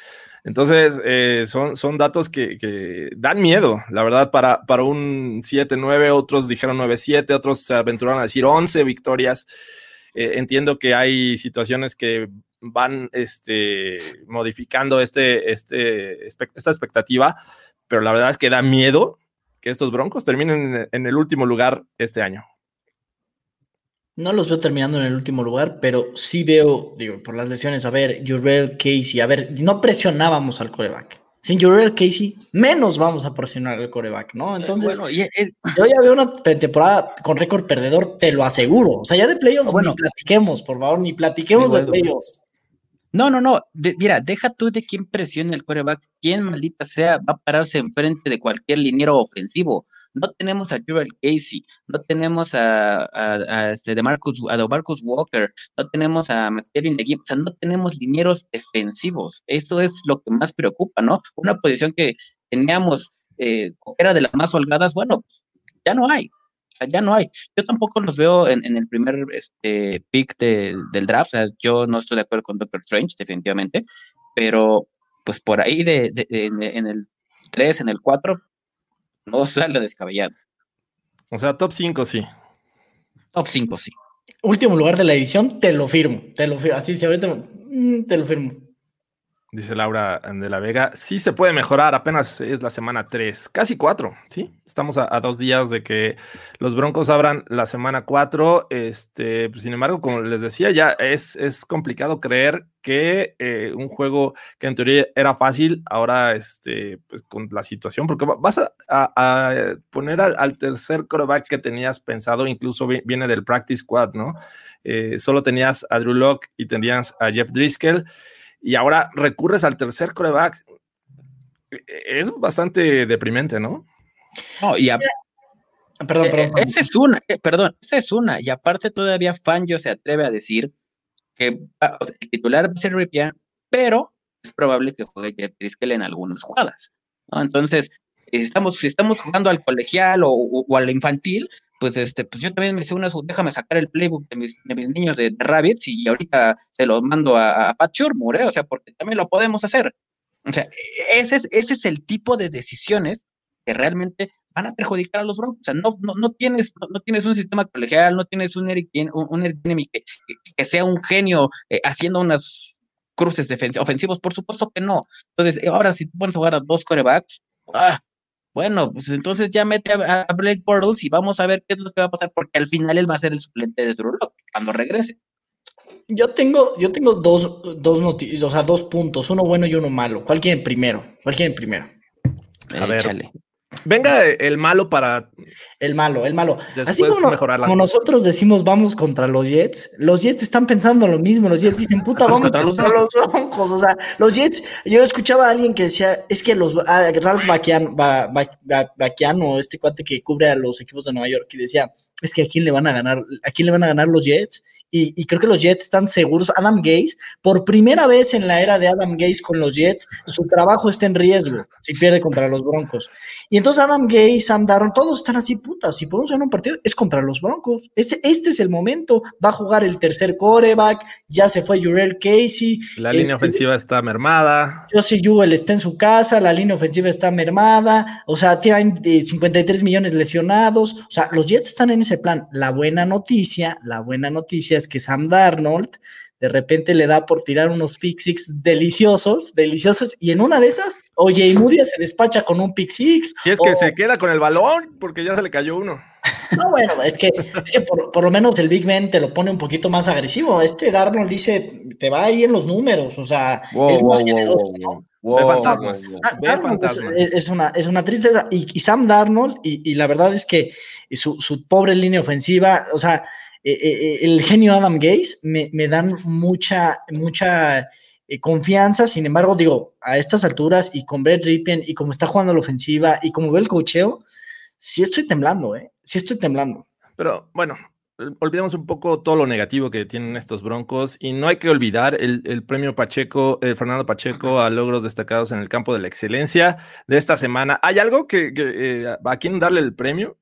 Entonces, eh, son, son datos que, dan miedo, la verdad, para, para un 7-9, otros dijeron 9-7, otros se aventuraron a decir 11 victorias. Eh, entiendo que hay situaciones que van este, modificando este, este, esta expectativa, pero la verdad es que da miedo que estos Broncos terminen en el último lugar este año. No los veo terminando en el último lugar, pero sí veo, digo, por las lesiones, a ver, Jurel Casey, a ver, no presionábamos al coreback. Sin Jurel Casey, menos vamos a presionar al coreback, ¿no? Entonces, yo ya veo una temporada con récord perdedor, te lo aseguro. O sea, ya de playoffs bueno, ni platiquemos, por favor, ni platiquemos de playoffs. No, no, no. mira, deja tú de quién presione el coreback, quién maldita sea va a pararse enfrente de cualquier liniero ofensivo. No tenemos a Jurel Casey, no tenemos a, a, este de Marcus, a Marcus Walker, no tenemos a McKevin o sea, no tenemos linieros defensivos. Eso es lo que más preocupa, ¿no? Una posición que teníamos, eh, era de las más holgadas, bueno, ya no hay ya no hay. Yo tampoco los veo en, el primer este, pick del draft. O sea, yo no estoy de acuerdo con Doctor Strange, definitivamente. Pero, pues por ahí de, en, el 3, en el 4, no sale descabellado. O sea, top 5 sí. Top 5 sí. Último lugar de la división, te lo firmo. Te lo firmo. Así, si ahorita mm, te lo firmo. Dice Laura de la Vega, sí se puede mejorar, apenas es la semana 3, casi 4, ¿sí? Estamos a, dos días de que los Broncos abran la semana 4, este, pues, sin embargo, como les decía, ya es, es complicado creer que eh, un juego que en teoría era fácil, ahora este, pues, con la situación, porque vas a, poner al, tercer coreback que tenías pensado, incluso viene del practice squad, ¿no? Eh, solo tenías a Drew Locke y tenías a Jeff Driscoll y ahora recurres al tercer coreback. E, e, es bastante deprimente, ¿no? No, y perdón, perdón, e, Esa es una, eh, perdón, esa es una. Y aparte todavía Fangio se atreve a decir que el titular va a ser Ripia, pero es probable que juegue Jeff Driscoll en algunas jugadas. ¿no? Entonces, estamos, si estamos jugando al colegial o, o, al infantil, pues este, pues yo también me hice una, déjame sacar el playbook de mis, niños de, Rabbits y ahorita se lo mando a, a Pat Shurmur, ¿eh? o sea, porque también lo podemos hacer. O sea, ese es, ese es el tipo de decisiones que realmente van a perjudicar a los Broncos. O sea, no, no, no tienes, no, tienes un sistema colegial, no tienes un Eric, un, que, que, sea un genio eh, haciendo unas cruces ofensivos, por supuesto que no. Entonces, ahora si tú pones a jugar a dos corebacks, ¡ah! Bueno, pues entonces ya mete a, Blake Bortles y vamos a ver qué es lo que va a pasar, porque al final él va a ser el suplente de Drew cuando regrese. Yo tengo, yo tengo dos, dos noticias, o sea, dos puntos, uno bueno y uno malo. ¿Cuál quieren primero? ¿Cuál quieren primero? A ver, venga el malo para. El malo, el malo. Así como, mejorar la- como nosotros decimos vamos contra los Jets, los Jets están pensando lo mismo. Los Jets dicen, puta, vamos Contra contra, los los Broncos. O sea, los Jets, yo escuchaba a alguien que decía, es que los ah, Ralph Baquian, Ba- Ba- Ba- Baquiano, este cuate que cubre a los equipos de Nueva York, que decía, es que a quién le van a ganar, a quién le van a ganar los Jets. Y, y creo que los Jets están seguros. Adam Gaze, por primera vez en la era de Adam Gaze con los Jets, su trabajo está en riesgo si pierde contra los Broncos. Y entonces Adam Gay, Sam Darnold, todos están así, putas. Si podemos ganar un partido, es contra los Broncos. Este, este es el momento. Va a jugar el tercer coreback. Ya se fue Jurel Casey. La línea Este, ofensiva está mermada. Josie Jewell está en su casa. La línea ofensiva está mermada. O sea, tienen eh, 53 millones lesionados. O sea, los Jets están en ese plan. La buena noticia, la buena noticia es que Sam Darnold de repente le da por tirar unos pick six deliciosos, deliciosos, y en una de esas, oye, y Moody se despacha con un pick six. Si es que se queda con el balón, porque ya se le cayó uno. No, bueno, es que, es que por, por lo menos el Big Ben te lo pone un poquito más agresivo. Este Darnold dice, te va ahí en los números, o sea, Wow, es más es, fantasmas. es- es una, es una tristeza. Y, y Sam Darnold, y, y la verdad es que su, su pobre línea ofensiva, o sea, eh, eh, el genio Adam Gaze me, me dan mucha, mucha eh, confianza. Sin embargo, digo, a estas alturas y con Brett Ripien y como está jugando la ofensiva y como ve el cocheo, sí estoy temblando, ¿eh? Sí estoy temblando. Pero bueno, olvidemos un poco todo lo negativo que tienen estos broncos y no hay que olvidar el, el premio Pacheco, eh, Fernando Pacheco a logros destacados en el campo de la excelencia de esta semana. ¿Hay algo que, eh, a quién darle el premio?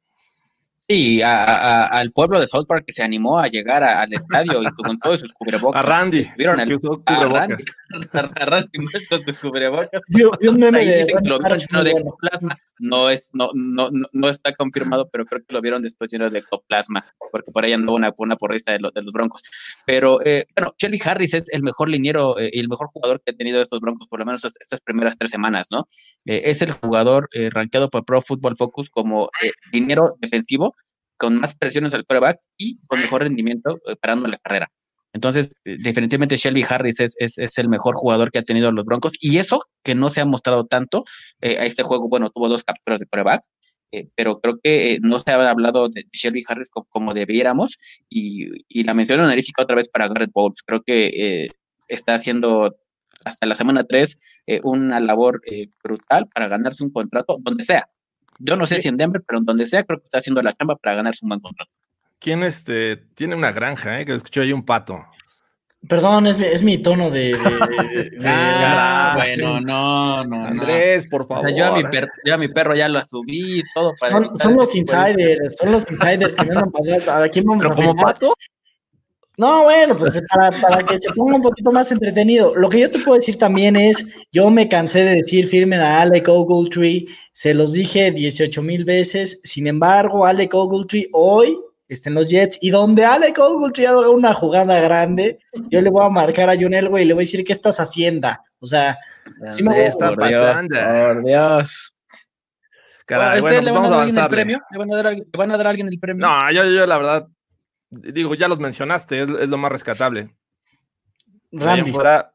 Sí, a- a- al pueblo de South Park que se animó a llegar a- al estadio y con todos sus cubrebocas. A Randy, Estuvieron el- que usó a. Randy, a Randy con sus cubrebocas. Ahí de dicen que lo vieron lleno de ectoplasma. No, es, no, no, no, no está confirmado, pero creo que lo vieron después lleno de ectoplasma, porque por ahí andó una, una porrista de, lo- de los Broncos. Pero eh, bueno, Shelby Harris es el mejor liniero eh, y el mejor jugador que ha tenido estos Broncos, por lo menos estas, estas primeras tres semanas, ¿no? Eh, es el jugador eh, rankeado por Pro Football Focus como eh, liniero defensivo con más presiones al quarterback y con mejor rendimiento eh, parando la carrera. Entonces, eh, definitivamente Shelby Harris es, es, es el mejor jugador que ha tenido los Broncos y eso que no se ha mostrado tanto eh, a este juego, bueno, tuvo dos capturas de quarterback, eh, pero creo que eh, no se ha hablado de Shelby Harris como, como debiéramos y, y la mención honorífica otra vez para Garrett Bowles. Creo que eh, está haciendo hasta la semana 3 una labor brutal para ganarse un contrato donde sea. Yo no sé si en Denver, pero en donde sea, creo que está haciendo la chamba para ganarse un buen contrato. ¿Quién este, tiene una granja? Eh? Que escuchó ahí un pato. Perdón, es, mi- es mi tono de. de- de- de- Ah, bueno, no, no, no. Andrés, por O favor. sea, yo, a mi perro, yo a mi perro ya lo subí todo para son, los insiders, son los insiders que me andan pagando. ¿A quién vamos Pero a como pato, No, bueno, pues para, para que se ponga un poquito más entretenido. Lo que yo te puedo decir también es, yo me cansé de decir firmen a Alec Ogletree, se los dije 18 mil veces, sin embargo, Alec Ogletree hoy está en los Jets y donde Alec Ogletree haga una jugada grande, yo le voy a marcar a John Elway y le voy a decir, ¿qué estás haciendo? O sea, sí me voy a- Andrés, por Dios, por Dios. caray, ¿A bueno, ustedes le pues van a dar a alguien el premio? ¿Le van a dar a, alguien- le van a dar a alguien el premio? No, yo, yo la verdad, digo, ya los mencionaste, es, es lo más rescatable. Randy. fuera,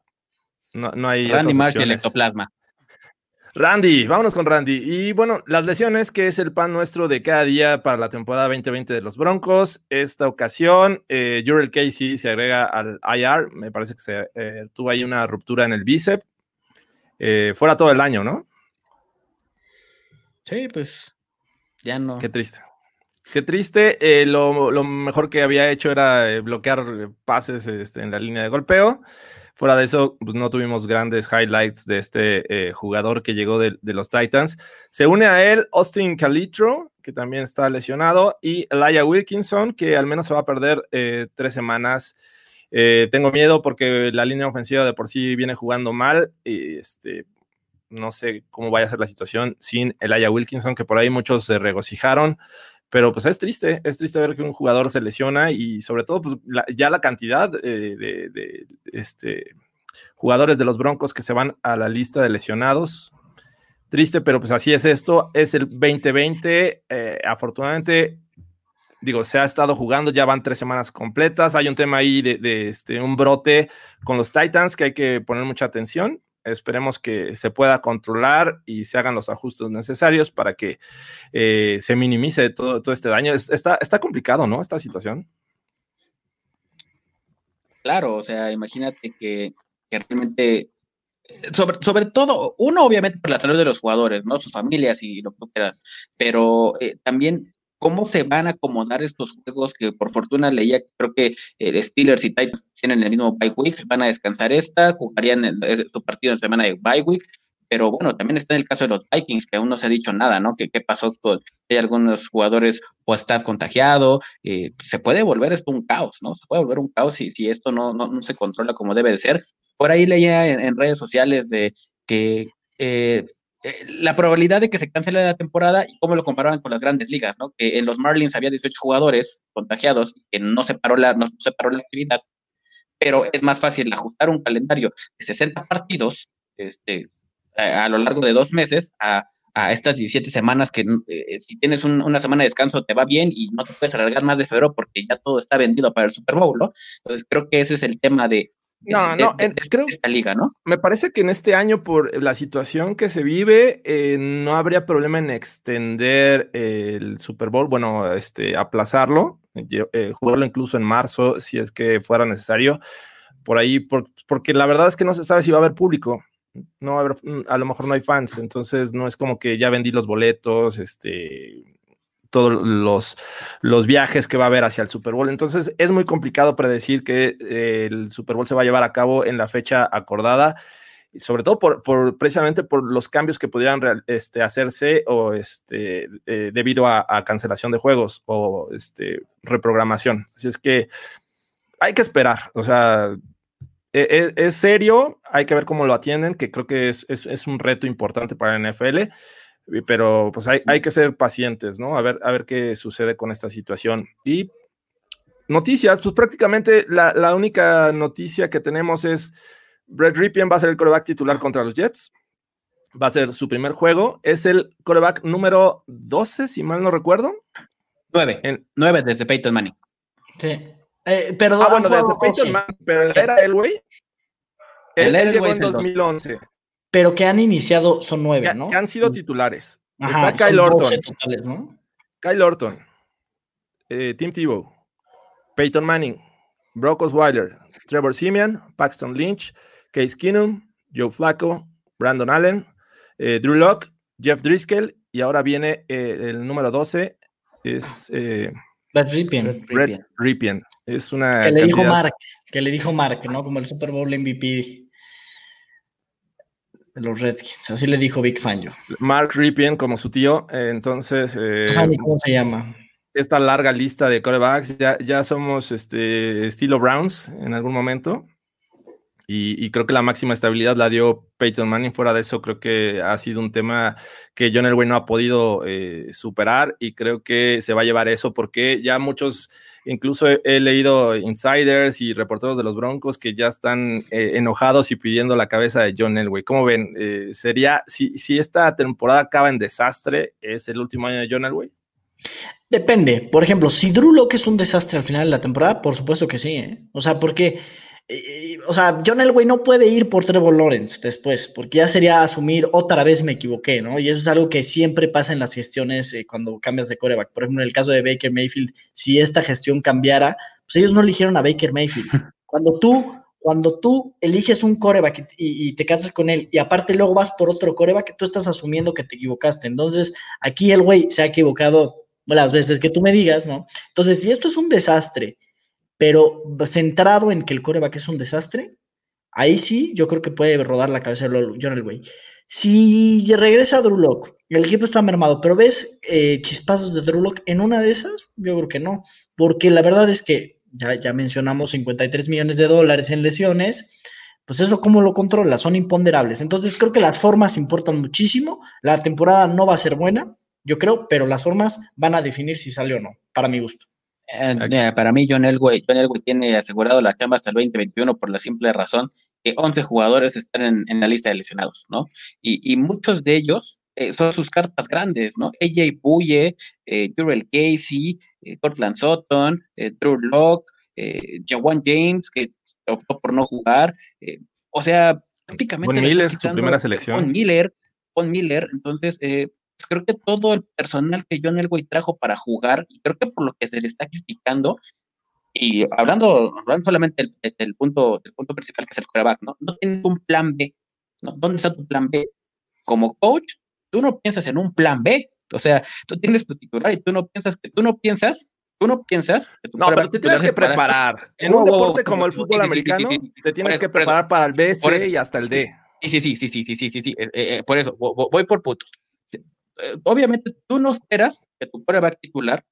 no, no hay Randy Marsh y el ectoplasma. Randy, vámonos con Randy. Y bueno, las lesiones, que es el pan nuestro de cada día para la temporada 2020 de los Broncos. Esta ocasión, eh, Jurel Casey se agrega al IR. Me parece que se eh, tuvo ahí una ruptura en el bíceps. Eh, fuera todo el año, ¿no? Sí, pues ya no. Qué triste. Qué triste. Eh, lo, mejor que había hecho era eh, bloquear eh, pases este, en la línea de golpeo. Fuera de eso, pues no tuvimos grandes highlights de este jugador que llegó de, los Titans. Se une a él Austin Calitro, que también está lesionado, y Elijah Wilkinson, que al menos se va a perder tres semanas. Tengo miedo porque la línea ofensiva de por sí viene jugando mal. Y este, no sé cómo vaya a ser la situación sin Elijah Wilkinson, que por ahí muchos se regocijaron pero pues es triste, es triste ver que un jugador se lesiona y sobre todo pues la, ya la cantidad eh, de, este, jugadores de los Broncos que se van a la lista de lesionados. Triste, pero pues así es esto, es el 2020, eh, afortunadamente, digo, se ha estado jugando, ya van tres semanas completas, hay un tema ahí de, de este, un brote con los Titans que hay que poner mucha atención, Esperemos que se pueda controlar y se hagan los ajustes necesarios para que eh, se minimice todo, todo este daño. Está, está complicado, ¿no? Esta situación. Claro, o sea, imagínate que, realmente sobre, sobre, todo, uno obviamente por la salud de los jugadores, ¿no? Sus familias y lo que quieras, pero eh, también cómo se van a acomodar estos juegos que por fortuna leía, creo que eh, Steelers y Titans tienen el mismo bye week, van a descansar esta, jugarían su partido en semana de bye week, pero bueno, también está en el caso de los Vikings, que aún no se ha dicho nada, ¿no? Que qué pasó con hay algunos jugadores o está contagiado, eh, se puede volver esto un caos, ¿no? Se puede volver un caos si, si esto no, no, se controla como debe de ser. Por ahí leía en, redes sociales de que eh, eh, la probabilidad de que se cancele la temporada y cómo lo comparaban con las grandes ligas, ¿no? Que en los Marlins había 18 jugadores contagiados, que no se paró la, no se paró la actividad, pero es más fácil ajustar un calendario de 60 partidos, este, a, lo largo de dos meses a, estas 17 semanas que eh, si tienes una semana de descanso te va bien y no te puedes alargar más de febrero porque ya todo está vendido para el Super Bowl, ¿no? Entonces creo que ese es el tema de, no, no, creo, esta liga, ¿no? Me parece que en este año, por la situación que se vive, eh, no habría problema en extender el Super Bowl, bueno, este, aplazarlo, eh, jugarlo incluso en marzo, si es que fuera necesario, por ahí, porque la verdad es que no se sabe si va a haber público no a, mm, a lo mejor no hay fans, entonces no es como que ya vendí los boletos, este, todos los, los viajes que va a haber hacia el Super Bowl. Entonces es muy complicado predecir que eh, el Super Bowl se va a llevar a cabo en la fecha acordada, sobre todo por, por precisamente por los cambios que pudieran este, hacerse o este, eh, debido a, a, cancelación de juegos o este, reprogramación. Así es que hay que esperar, o sea, e, e, es, serio, hay que ver cómo lo atienden, que creo que es, un reto importante para la NFL, pero pues hay, que ser pacientes, ¿no? A ver, a ver qué sucede con esta situación. Y noticias, pues prácticamente la, única noticia que tenemos es Brett Ripien va a ser el coreback titular contra los Jets. Va a ser su primer juego. Es el coreback número 12, si mal no recuerdo. 9. 9 desde Peyton Manning. Sí. Eh, perdón, ah, bueno, desde Peyton Manning, pero era el güey. Él, llegó en 2011. Pero que han iniciado son nueve, ¿no? Que han sido titulares. Ajá, Está Kyle Orton. Totales, ¿no? Kyle Orton. Eh, Tim Tebow. Peyton Manning. Brock Osweiler. Trevor Simeon. Paxton Lynch. Case Keenum. Joe Flacco. Brandon Allen. Eh, Drew Locke. Jeff Driscoll. Y ahora viene eh, el número 12. Es. Eh, Brett Ripien. Brett Ripien. Es una. Que le dijo Mark, que le dijo Mark, ¿no? Como el Super Bowl MVP de los Redskins. Así le dijo Big Fangio. Mark Ripien, como su tío. entonces. Eh, no sabe cómo se llama. Esta larga lista de corebacks, ya, ya somos este, estilo Browns en algún momento. Y, creo que la máxima estabilidad la dio Peyton Manning. Fuera de eso, creo que ha sido un tema que John Elway no ha podido eh, superar y creo que se va a llevar eso porque ya muchos Incluso he, leído insiders y reporteros de los Broncos que ya están eh, enojados y pidiendo la cabeza de John Elway. ¿Cómo ven? Eh, ¿Sería, si, si esta temporada acaba en desastre, es el último año de John Elway? Depende. Por ejemplo, si Drew Locke es un desastre al final de la temporada, por supuesto que sí. ¿eh? O sea, porque o sea, John Elway no puede ir por Trevor Lawrence después, porque ya sería asumir otra vez me equivoqué, ¿no? Y eso es algo que siempre pasa en las gestiones eh, cuando cambias de coreback. Por ejemplo, en el caso de Baker Mayfield, si esta gestión cambiara, pues ellos no eligieron a Baker Mayfield. Cuando tú, cuando tú eliges un coreback y, te casas con él y aparte luego vas por otro coreback, tú estás asumiendo que te equivocaste. Entonces, aquí el güey se ha equivocado las veces que tú me digas, ¿no? Entonces, si esto es un desastre pero centrado en que el coreback es un desastre, ahí sí yo creo que puede rodar la cabeza de John Elway. Si regresa Drew Lock, el equipo está mermado, pero ves eh, chispazos de Drew Lock en una de esas, yo creo que no, porque la verdad es que ya, ya mencionamos 53 millones de dólares en lesiones, pues eso cómo lo controla, son imponderables. Entonces creo que las formas importan muchísimo, la temporada no va a ser buena, yo creo, pero las formas van a definir si sale o no, para mi gusto. Eh, para mí, John Elway, John Elway tiene asegurado la chamba hasta el 2021 por la simple razón que 11 jugadores están en, la lista de lesionados, ¿no? Y, muchos de ellos eh, son sus cartas grandes, ¿no? AJ Buye, eh, Casey, eh, Cortland Sutton, Drew Locke, Jawan James, que optó por no jugar. o sea, prácticamente. Von Miller, su primera selección. Von Miller, Von Miller, entonces eh, creo que todo el personal que John Elway trajo para jugar, y creo que por lo que se le está criticando, y hablando, hablando solamente del, punto, del punto principal que es el quarterback, ¿no? No tienes un plan B, ¿no? ¿Dónde está tu plan B? Como coach, tú no piensas en un plan B, o sea, tú tienes tu titular y tú no piensas que tú no piensas tú no piensas. Que no, pero te tienes que preparar. En un deporte como el fútbol americano, te tienes que preparar para el B, C y hasta el D. Sí, sí, sí, sí, sí, sí, sí, sí, por eso, voy por puntos. Obviamente, tú no esperas que tu prueba titular,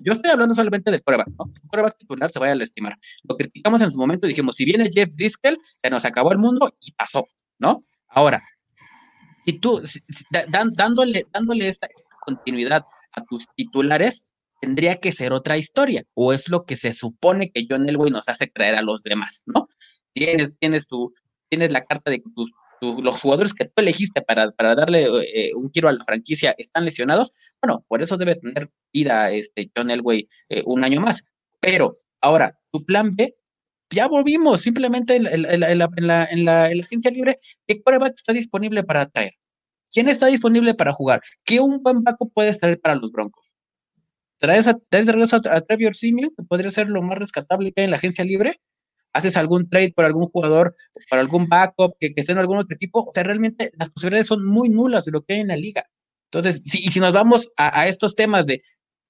yo estoy hablando solamente del prueba, ¿no? Tu prueba titular se vaya a lastimar. Lo criticamos en su momento, dijimos, si viene Jeff Driscoll, se nos acabó el mundo y pasó, ¿no? Ahora, si tú, dándole, dándole esta continuidad a tus titulares, tendría que ser otra historia, o es lo que se supone que John Elway nos hace creer a los demás, ¿no? Tienes, tienes, tu, tienes la carta de que tus, los jugadores que tú elegiste para, para darle eh, un giro a la franquicia están lesionados, bueno, por eso debe tener vida este John Elway eh, un año más. Pero ahora, tu plan B, ya volvimos simplemente en, la, en la, agencia libre, ¿qué prueba está disponible para traer? ¿Quién está disponible para jugar? ¿Qué un buen banco puedes traer para los Broncos? traes, a, traes de regreso a, Trevor Simeon, que podría ser lo más rescatable que hay en la agencia libre, haces algún trade por algún jugador, por algún backup que, que esté en algún otro equipo, o sea, realmente las posibilidades son muy nulas de lo que hay en la liga. Entonces, si, y si nos vamos a, estos temas de,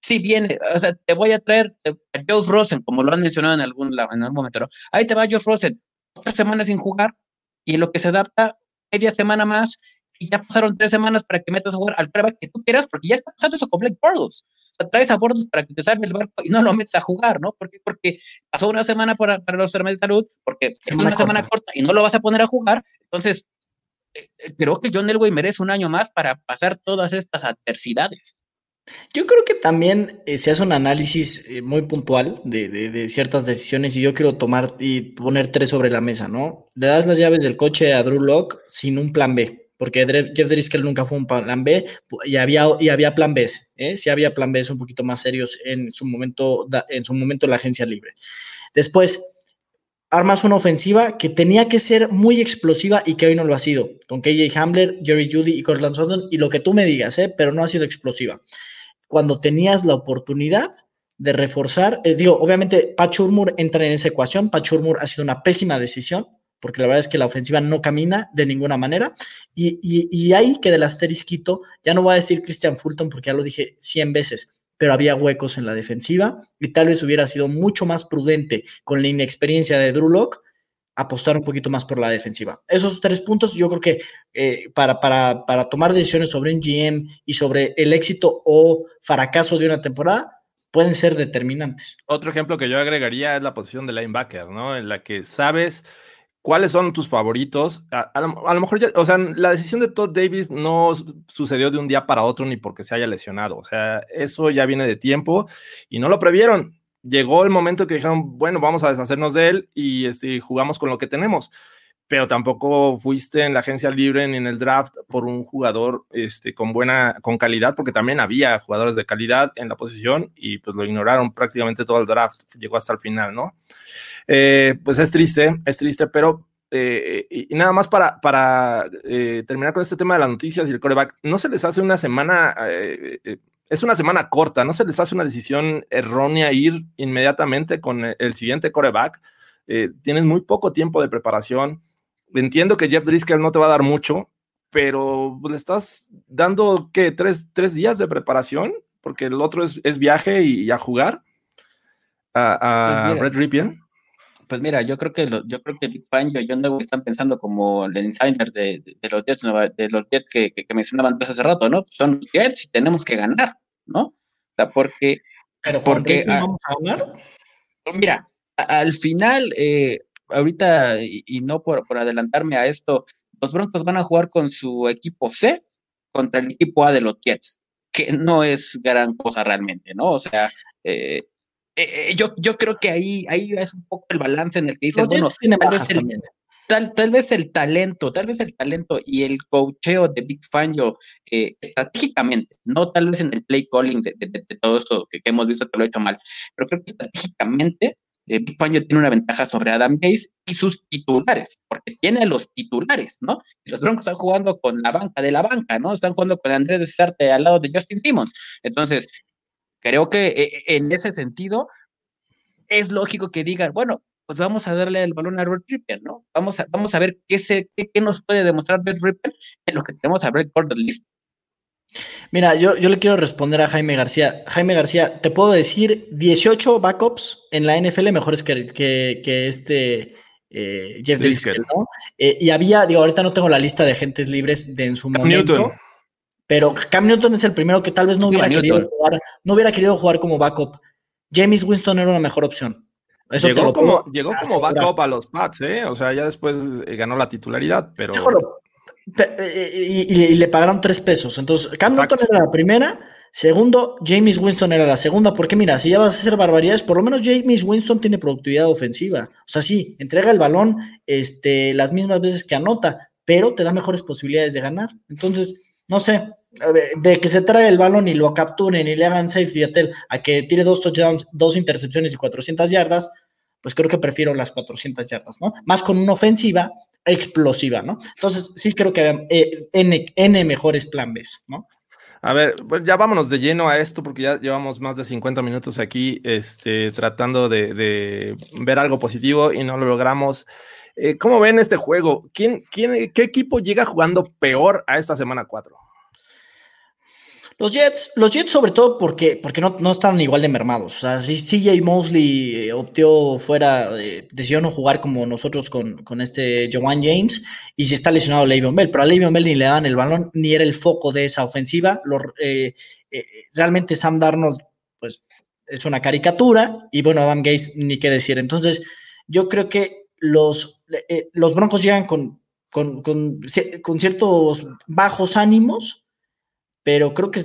si viene, o sea, te voy a traer a Joe Rosen, como lo han mencionado en algún, en algún momento, ahí te va Joe Rosen, otra semana sin jugar, y en lo que se adapta, media semana más, y ya pasaron tres semanas para que metas a jugar al prueba que tú quieras, porque ya está pasando eso con Blake Bortles. O sea, traes a Bortles para que te salve el barco y no lo metes a jugar, ¿no? ¿Por qué? Porque pasó una semana para, para los temas de salud, porque es una semana corta y no lo vas a poner a jugar. Entonces, eh, eh, creo que John Elway merece un año más para pasar todas estas adversidades. Yo creo que también eh, se hace un análisis muy puntual de, de, de, ciertas decisiones y yo quiero tomar y poner tres sobre la mesa, ¿no? Le das las llaves del coche a Drew Locke sin un plan B porque Jeff Driscoll nunca fue un plan B y había, y había plan B, ¿eh? sí había plan B un poquito más serios en su momento, en su momento la agencia libre. Después, armas una ofensiva que tenía que ser muy explosiva y que hoy no lo ha sido, con KJ Hamler, Jerry Judy y Cortland Sutton y lo que tú me digas, ¿eh? pero no ha sido explosiva. Cuando tenías la oportunidad de reforzar, eh, digo, obviamente Pachurmur entra en esa ecuación, Pachurmur ha sido una pésima decisión, porque la verdad es que la ofensiva no camina de ninguna manera. Y, y, y ahí que del asterisquito, ya no voy a decir Christian Fulton porque ya lo dije 100 veces, pero había huecos en la defensiva y tal vez hubiera sido mucho más prudente con la inexperiencia de Drew Locke apostar un poquito más por la defensiva. Esos tres puntos yo creo que eh, para, para, para tomar decisiones sobre un GM y sobre el éxito o fracaso de una temporada pueden ser determinantes. Otro ejemplo que yo agregaría es la posición de linebacker, ¿no? En la que sabes ¿Cuáles son tus favoritos? A, lo, mejor ya, o sea, la decisión de Todd Davis no sucedió de un día para otro ni porque se haya lesionado. O sea, eso ya viene de tiempo y no lo previeron. Llegó el momento que dijeron, bueno, vamos a deshacernos de él y este, jugamos con lo que tenemos. Pero tampoco fuiste en la agencia libre ni en el draft por un jugador este, con buena, con calidad, porque también había jugadores de calidad en la posición y pues lo ignoraron prácticamente todo el draft. Llegó hasta el final, ¿no? Eh, pues es triste, es triste, pero eh, y, nada más para, para eh, terminar con este tema de las noticias y el coreback, no se les hace una semana, es una semana corta, no se les hace una decisión errónea ir inmediatamente con el, siguiente coreback. tienes muy poco tiempo de preparación. Entiendo que Jeff Driscoll no te va a dar mucho, pero le estás dando, ¿qué? ¿Tres, tres días de preparación? Porque el otro es, es viaje y, a jugar a, a pues Red Ripien. Pues mira, yo creo que yo creo que Big Fan y John Elway están pensando como el insider de, los Jets, de los Jets que, que, mencionaban hace rato, ¿no? Son los Jets y tenemos que ganar, ¿no? O sea, porque. Pero porque, ah, vamos a ganar. Mira, al final, eh, ahorita, y, no por, por, adelantarme a esto, los Broncos van a jugar con su equipo C contra el equipo A de los Jets, que no es gran cosa realmente, ¿no? O sea, eh, eh, yo, yo creo que ahí, ahí es un poco el balance en el que dices, bueno, tal vez, el, tal, vez, el, talento, tal vez el talento y el cocheo de Big Fangio eh, estratégicamente, no tal vez en el play calling de, todo esto que, hemos visto que lo ha hecho mal, pero creo que estratégicamente eh, tiene una ventaja sobre Adam Gaze y sus titulares, porque tiene los titulares, ¿no? Los Broncos están jugando con la banca de la banca, ¿no? Están jugando con Andrés de Sarte al lado de Justin Simmons. Entonces, creo que eh, en ese sentido es lógico que digan, bueno, pues vamos a darle el balón a Red Ripken, ¿no? Vamos a, vamos a ver qué, se, qué, nos puede demostrar Red Ripken en lo que tenemos a Red Gordon listo. Mira, yo, yo le quiero responder a Jaime García. Jaime García, te puedo decir 18 backups en la NFL mejores que, que, este eh, Jeff Driscoll, ¿no? Eh, y había, digo, ahorita no tengo la lista de agentes libres de en su momento. Pero Cam Newton es el primero que tal vez no hubiera, querido jugar, no hubiera querido jugar como backup. James Winston era una mejor opción. llegó como, llegó como backup a los Pats, ¿eh? O sea, ya después eh, ganó la titularidad, pero. Y, le pagaron tres pesos. Entonces, Cam Newton era la primera. Segundo, James Winston era la segunda. Porque mira, si ya vas a hacer barbaridades, por lo menos James Winston tiene productividad ofensiva. O sea, sí, entrega el balón este, las mismas veces que anota, pero te da mejores posibilidades de ganar. Entonces, no sé, de que se trae el balón y lo capturen y le hagan safety a Tel a que tire dos touchdowns, dos intercepciones y 400 yardas, pues creo que prefiero las 400 yardas, ¿no? Más con una ofensiva explosiva, ¿no? Entonces, sí creo que eh, N, mejores plan B, ¿no? A ver, pues ya vámonos de lleno a esto porque ya llevamos más de 50 minutos aquí este, tratando de, ver algo positivo y no lo logramos. Eh, ¿Cómo ven este juego? ¿Quién, quién, ¿Qué equipo llega jugando peor a esta semana 4? Los Jets, los Jets sobre todo porque, porque no, no están igual de mermados. O sea, si CJ Mosley eh, optó fuera, eh, decidió no jugar como nosotros con, con este Joan James y si está lesionado Le'Veon Bell, pero a Le'Veon Bell ni le dan el balón ni era el foco de esa ofensiva. Eh, realmente Sam Darnold, pues es una caricatura y bueno, Adam Gates ni qué decir. Entonces, yo creo que los, los Broncos llegan con, con, con, con ciertos bajos ánimos pero creo que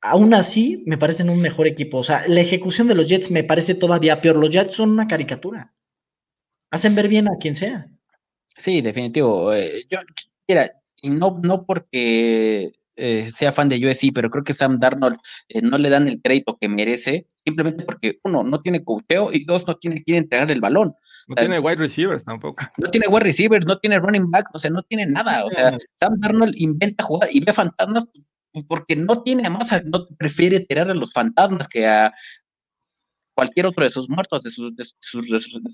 aún así me parecen un mejor equipo. O sea, la ejecución de los Jets me parece todavía peor. Los Jets son una caricatura. Hacen ver bien a quien sea. Sí, definitivo. Eh, yo, mira, y no, no porque eh, sea fan de USC, pero creo que Sam Darnold eh, no le dan el crédito que merece, simplemente porque uno, no tiene couteo y dos, no tiene quien entregar el balón. No tiene wide receivers tampoco. No tiene wide receivers, no tiene running back, o sea, no tiene nada. O sea, Sam Darnold inventa jugadas y ve fantasmas porque no tiene más, no prefiere tirar a los fantasmas que a cualquier otro de sus muertos, de sus,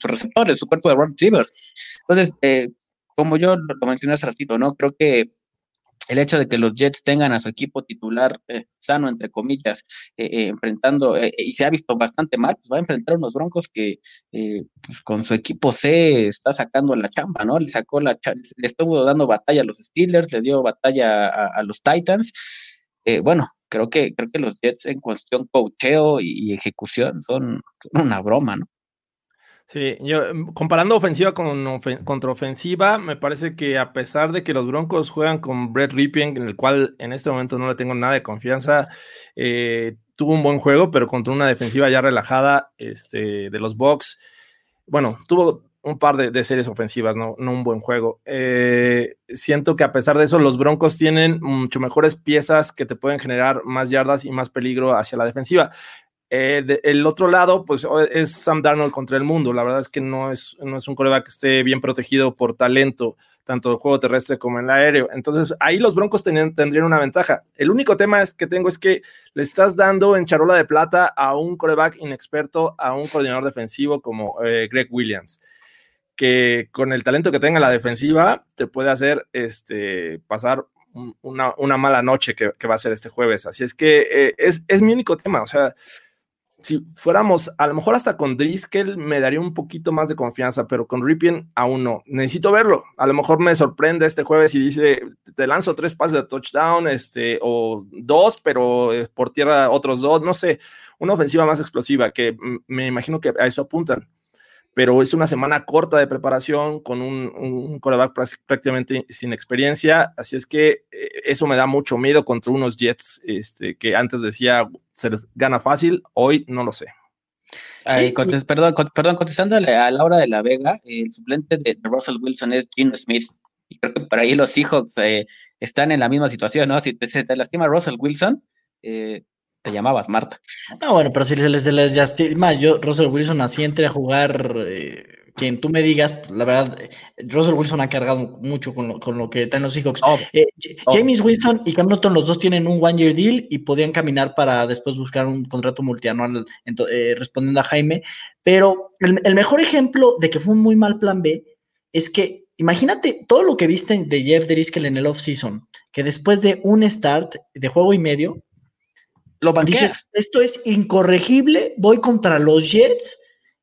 receptores, su cuerpo de run receivers. Entonces, eh, como yo lo mencioné hace ratito, ¿no? Creo que el hecho de que los Jets tengan a su equipo titular eh, sano, entre comillas, eh, enfrentando, y se ha visto bastante mal, pues va a enfrentar unos broncos que pues con su equipo C está sacando la chamba, ¿no? Le sacó la le estuvo dando batalla a los Steelers, le dio batalla a los Titans, eh, bueno, creo que, creo que los Jets en cuestión cocheo y, ejecución son, una broma, ¿no? Sí, yo mm, comparando ofensiva con contra ofensiva, me parece que a pesar de que los Broncos juegan con Brett Ripien, en el cual en este momento no le tengo nada de confianza, eh, tuvo un buen juego, pero contra una defensiva ya relajada este, de los Bucks. Bueno, tuvo un par de, series ofensivas, no, no un buen juego. Eh, siento que a pesar de eso, los Broncos tienen mucho mejores piezas que te pueden generar más yardas y más peligro hacia la defensiva. Eh, el otro lado, pues es Sam Darnold contra el mundo. La verdad es que no es, no es un coreback que esté bien protegido por talento, tanto el juego terrestre como en el aéreo. Entonces, ahí los Broncos tendrían una ventaja. El único tema es que tengo es que le estás dando en charola de plata a un coreback inexperto, a un coordinador defensivo como eh, Greg Williams que con el talento que tenga la defensiva te puede hacer este, pasar una, mala noche que, va a ser este jueves. Así es que eh, es, es, mi único tema. O sea, si fuéramos, a lo mejor hasta con Driscoll me daría un poquito más de confianza, pero con Ripien aún no. Necesito verlo. A lo mejor me sorprende este jueves y dice, te lanzo tres pases de touchdown, este, o dos, pero eh, por tierra otros dos, no sé, una ofensiva más explosiva, que me imagino que a eso apuntan pero es una semana corta de preparación con un, un coreback prácticamente sin experiencia, así es que eh, eso me da mucho miedo contra unos Jets este, que antes decía se les gana fácil, hoy no lo sé. perdón, perdón, contestándole a Laura de la Vega, el suplente de, Russell Wilson es Gene Smith. Y creo que por ahí los Seahawks eh, están en la misma situación, ¿no? Si te, se te lastima Russell Wilson, eh, te llamabas Marta. No, bueno, pero si se les, se les lastima, yo, Russell Wilson, así entre a jugar eh, quien tú me digas, pues, la verdad, eh, Russell Wilson ha cargado mucho con lo, con lo que están los Seahawks. Oh, Eh, oh. James Winston y Cam Newton, los dos tienen un one-year deal y podían caminar para después buscar un contrato multianual, eh, respondiendo a Jaime. Pero el, el mejor ejemplo de que fue un muy mal plan B es que imagínate todo lo que viste de Jeff Driscoll en el off-season, que después de un start de juego y medio, Lo banqueas. dices, esto es incorregible, voy contra los Jets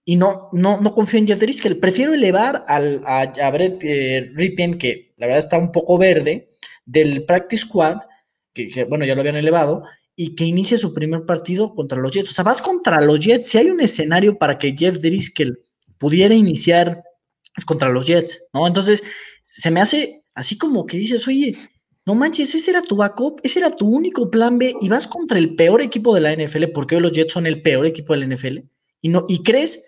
y no, no, no confío en Jeff Driscoll. Prefiero elevar al, a, Brett eh, Ripien, que la verdad está un poco verde, del Practice Squad, que, bueno, ya lo habían elevado, y que inicie su primer partido contra los Jets. O sea, vas contra los Jets. Si hay un escenario para que Jeff Driscoll pudiera iniciar contra los Jets, ¿no? Entonces, se me hace así como que dices, oye, no manches, ese era tu backup, ese era tu único plan B y vas contra el peor equipo de la NFL, porque hoy los Jets son el peor equipo de la NFL, y, no, y crees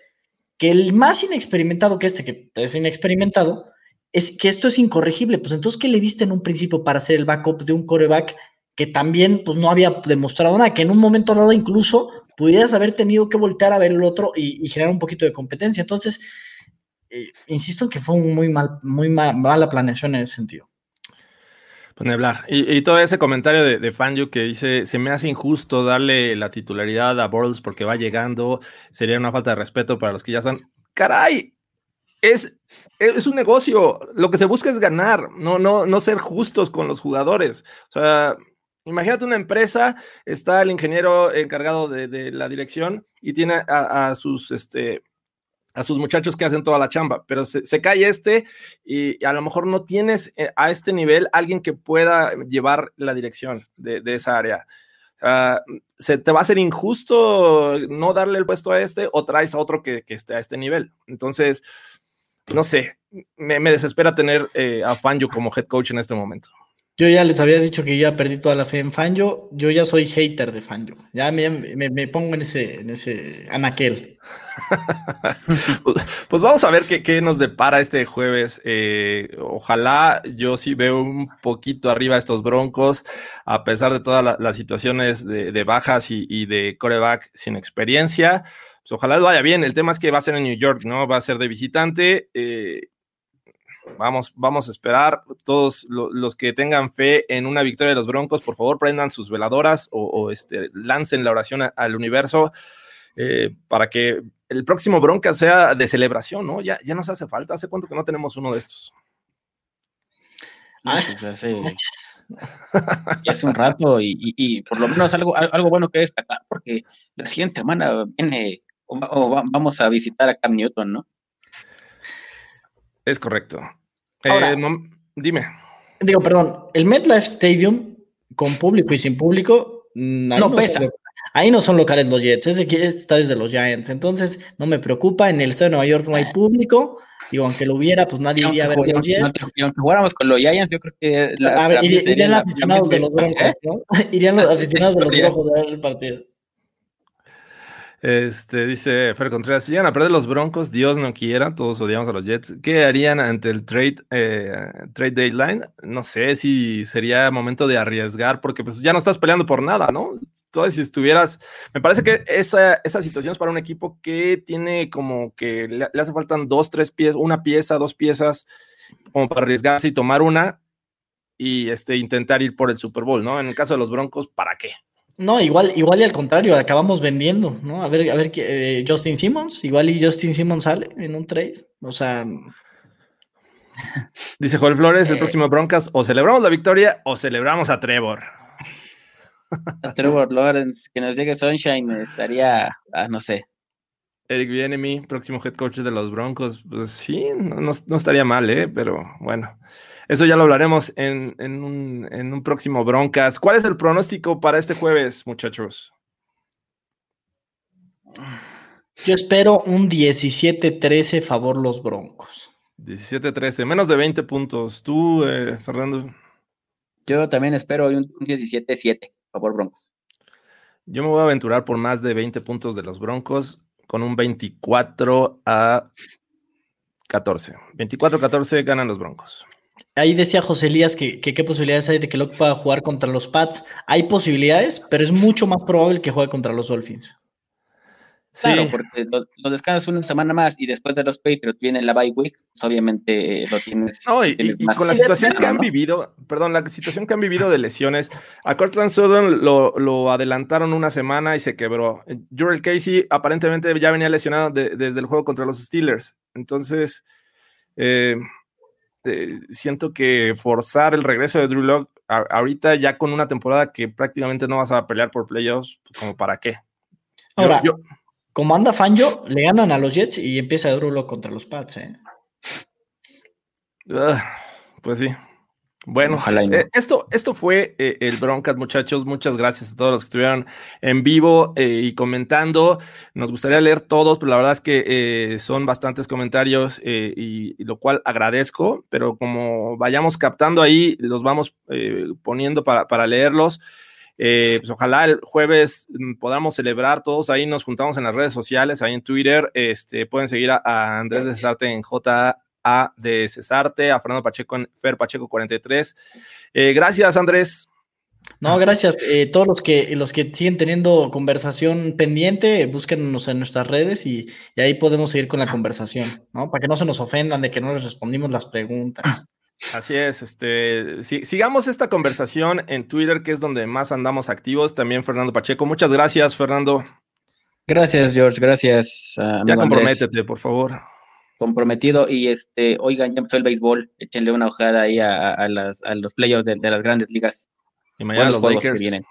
que el más inexperimentado que este, que es inexperimentado, es que esto es incorregible. Pues entonces, ¿qué le viste en un principio para ser el backup de un coreback que también pues, no había demostrado nada? Que en un momento dado incluso pudieras haber tenido que voltear a ver el otro y, y generar un poquito de competencia. Entonces, eh, insisto en que fue un muy mal, muy mal, mala planeación en ese sentido. Pues ni hablar. Y, todo ese comentario de, de Fangio que dice, se me hace injusto darle la titularidad a Bortles porque va llegando, sería una falta de respeto para los que ya están. Caray, es, es un negocio, lo que se busca es ganar, no, no, no ser justos con los jugadores. O sea, imagínate una empresa, está el ingeniero encargado de, de la dirección y tiene a, a sus, este, a sus muchachos que hacen toda la chamba, pero se, cae este y, a lo mejor no tienes eh, a este nivel alguien que pueda llevar la dirección de, esa área. Uh, se te va a ser injusto no darle el puesto a este o traes a otro que, que esté a este nivel. Entonces, no sé, me, me desespera tener eh, a Fangio como head coach en este momento. Yo ya les había dicho que ya perdí toda la fe en Fangio. Yo ya soy hater de Fangio. Ya me, me, pongo en ese, en ese anaquel. pues, pues, vamos a ver qué, qué nos depara este jueves. Eh, ojalá yo sí veo un poquito arriba estos broncos, a pesar de todas la, las situaciones de, de bajas y, y, de coreback sin experiencia. Pues ojalá vaya bien. El tema es que va a ser en New York, ¿no? Va a ser de visitante. Eh, Vamos, vamos a esperar. Todos lo, los que tengan fe en una victoria de los Broncos, por favor, prendan sus veladoras o, o este, lancen la oración a, al universo eh, para que el próximo Bronca sea de celebración, ¿no? Ya, ya nos hace falta. ¿Hace cuánto que no tenemos uno de estos? Ah, pues hace, hace, un rato y, y, y, por lo menos algo, algo bueno que destacar, porque la siguiente semana viene o, o vamos a visitar a Cam Newton, ¿no? Es correcto. Ahora, eh, dime. Digo, perdón, el MetLife Stadium con público y sin público, mm, no, no pesa. Son, ahí no son locales los Jets, ese está desde los Giants. Entonces, no me preocupa. En el estado de Nueva York no hay público. Digo, aunque lo hubiera, pues nadie iría a ver los Jets. Y aunque jugáramos con los Giants, yo creo que. La, a ver, irían, irían los aficionados de los Broncos, ¿no? irían los aficionados de los Broncos a ver el partido. Este, dice Fer Contreras, si llegan a perder los Broncos, Dios no quiera, todos odiamos a los Jets. ¿Qué harían ante el trade, eh, trade deadline? No sé si sería momento de arriesgar, porque pues ya no estás peleando por nada, ¿no? Entonces, si estuvieras, me parece que esa, esa situación es para un equipo que tiene como que le, hace faltan dos, tres piezas, una pieza, dos piezas, como para arriesgarse y tomar una y este, intentar ir por el Super Bowl, ¿no? En el caso de los Broncos, ¿para qué? No, igual, igual y al contrario, acabamos vendiendo, ¿no? A ver, a ver, eh, Justin Simmons, igual y Justin Simmons sale en un trade, o sea. Dice Joel Flores, el próximo Broncas, o celebramos la victoria o celebramos a Trevor. A Trevor Lawrence, que nos llegue Sunshine, estaría, ah, no sé. Eric Bienemy, próximo head coach de los Broncos, pues sí, no, no, no estaría mal, ¿eh? Pero bueno. Eso ya lo hablaremos en, en, un, en, un, próximo Broncas. ¿Cuál es el pronóstico para este jueves, muchachos? Yo espero un 17-13 favor los Broncos. 17-13, menos de 20 puntos. ¿Tú, eh, Fernando? Yo también espero un 17-7 favor Broncos. Yo me voy a aventurar por más de 20 puntos de los Broncos con un 24 a 14. 24-14 ganan los Broncos. Ahí decía José Elías que, qué posibilidades hay de que Locke pueda jugar contra los Pats. Hay posibilidades, pero es mucho más probable que juegue contra los Dolphins. Claro, porque lo, descansas una semana más y después de los Patriots viene la bye week, pues obviamente eh, lo tienes. No, y, con la situación que han vivido, perdón, la situación que han vivido de lesiones, a Cortland Sutton lo, adelantaron una semana y se quebró. Jurel Casey aparentemente ya venía lesionado desde el juego contra los Steelers. Entonces, eh, eh, siento que forzar el regreso de Drew Locke ahorita ya con una temporada que prácticamente no vas a pelear por playoffs, pues, como para qué. Ahora, yo, como anda Fanjo, le ganan a los Jets y empieza Drulo contra los Pats, ¿eh? Ah, pues sí. Bueno, eh, esto, esto fue eh, el Broncas, muchachos. Muchas gracias a todos los que estuvieron en vivo eh, y comentando. Nos gustaría leer todos, pero la verdad es que son bastantes comentarios y, lo cual agradezco, pero como vayamos captando ahí, los vamos poniendo para, para leerlos. Eh, pues ojalá el jueves mm, podamos celebrar todos ahí, nos juntamos en las redes sociales, ahí en Twitter, este, pueden seguir a, Andrés de Cesarte en JA de Cesarte, a Fernando Pacheco en Fer Pacheco 43. Eh, gracias, Andrés. No, gracias. Eh, todos los que, los que siguen teniendo conversación pendiente, búsquenos en nuestras redes y, y, ahí podemos seguir con la conversación, ¿no? Para que no se nos ofendan de que no les respondimos las preguntas. Así es, este, sigamos esta conversación en Twitter, que es donde más andamos activos. También Fernando Pacheco. Muchas gracias, Fernando. Gracias, George. Gracias. ya comprométete, por favor. Comprometido. Y este, oigan, ya empezó el béisbol. Échenle una hojada ahí a, los playoffs de, las grandes ligas. Y mañana los Lakers. Que vienen.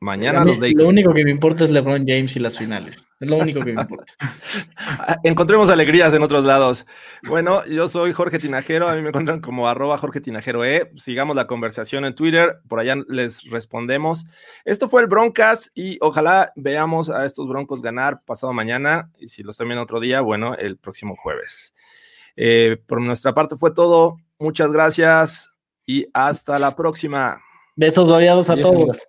Mañana los Lo único que me importa es LeBron James y las finales. Es lo único que me importa. Encontremos alegrías en otros lados. Bueno, yo soy Jorge Tinajero. A mí me encuentran como arroba Jorge Tinajero E. Sigamos la conversación en Twitter. Por allá les respondemos. Esto fue el Broncas y ojalá veamos a estos Broncos ganar pasado mañana. Y si los también otro día, bueno, el próximo jueves. Eh, por nuestra parte fue todo. Muchas gracias y hasta la próxima. Besos variados a todos.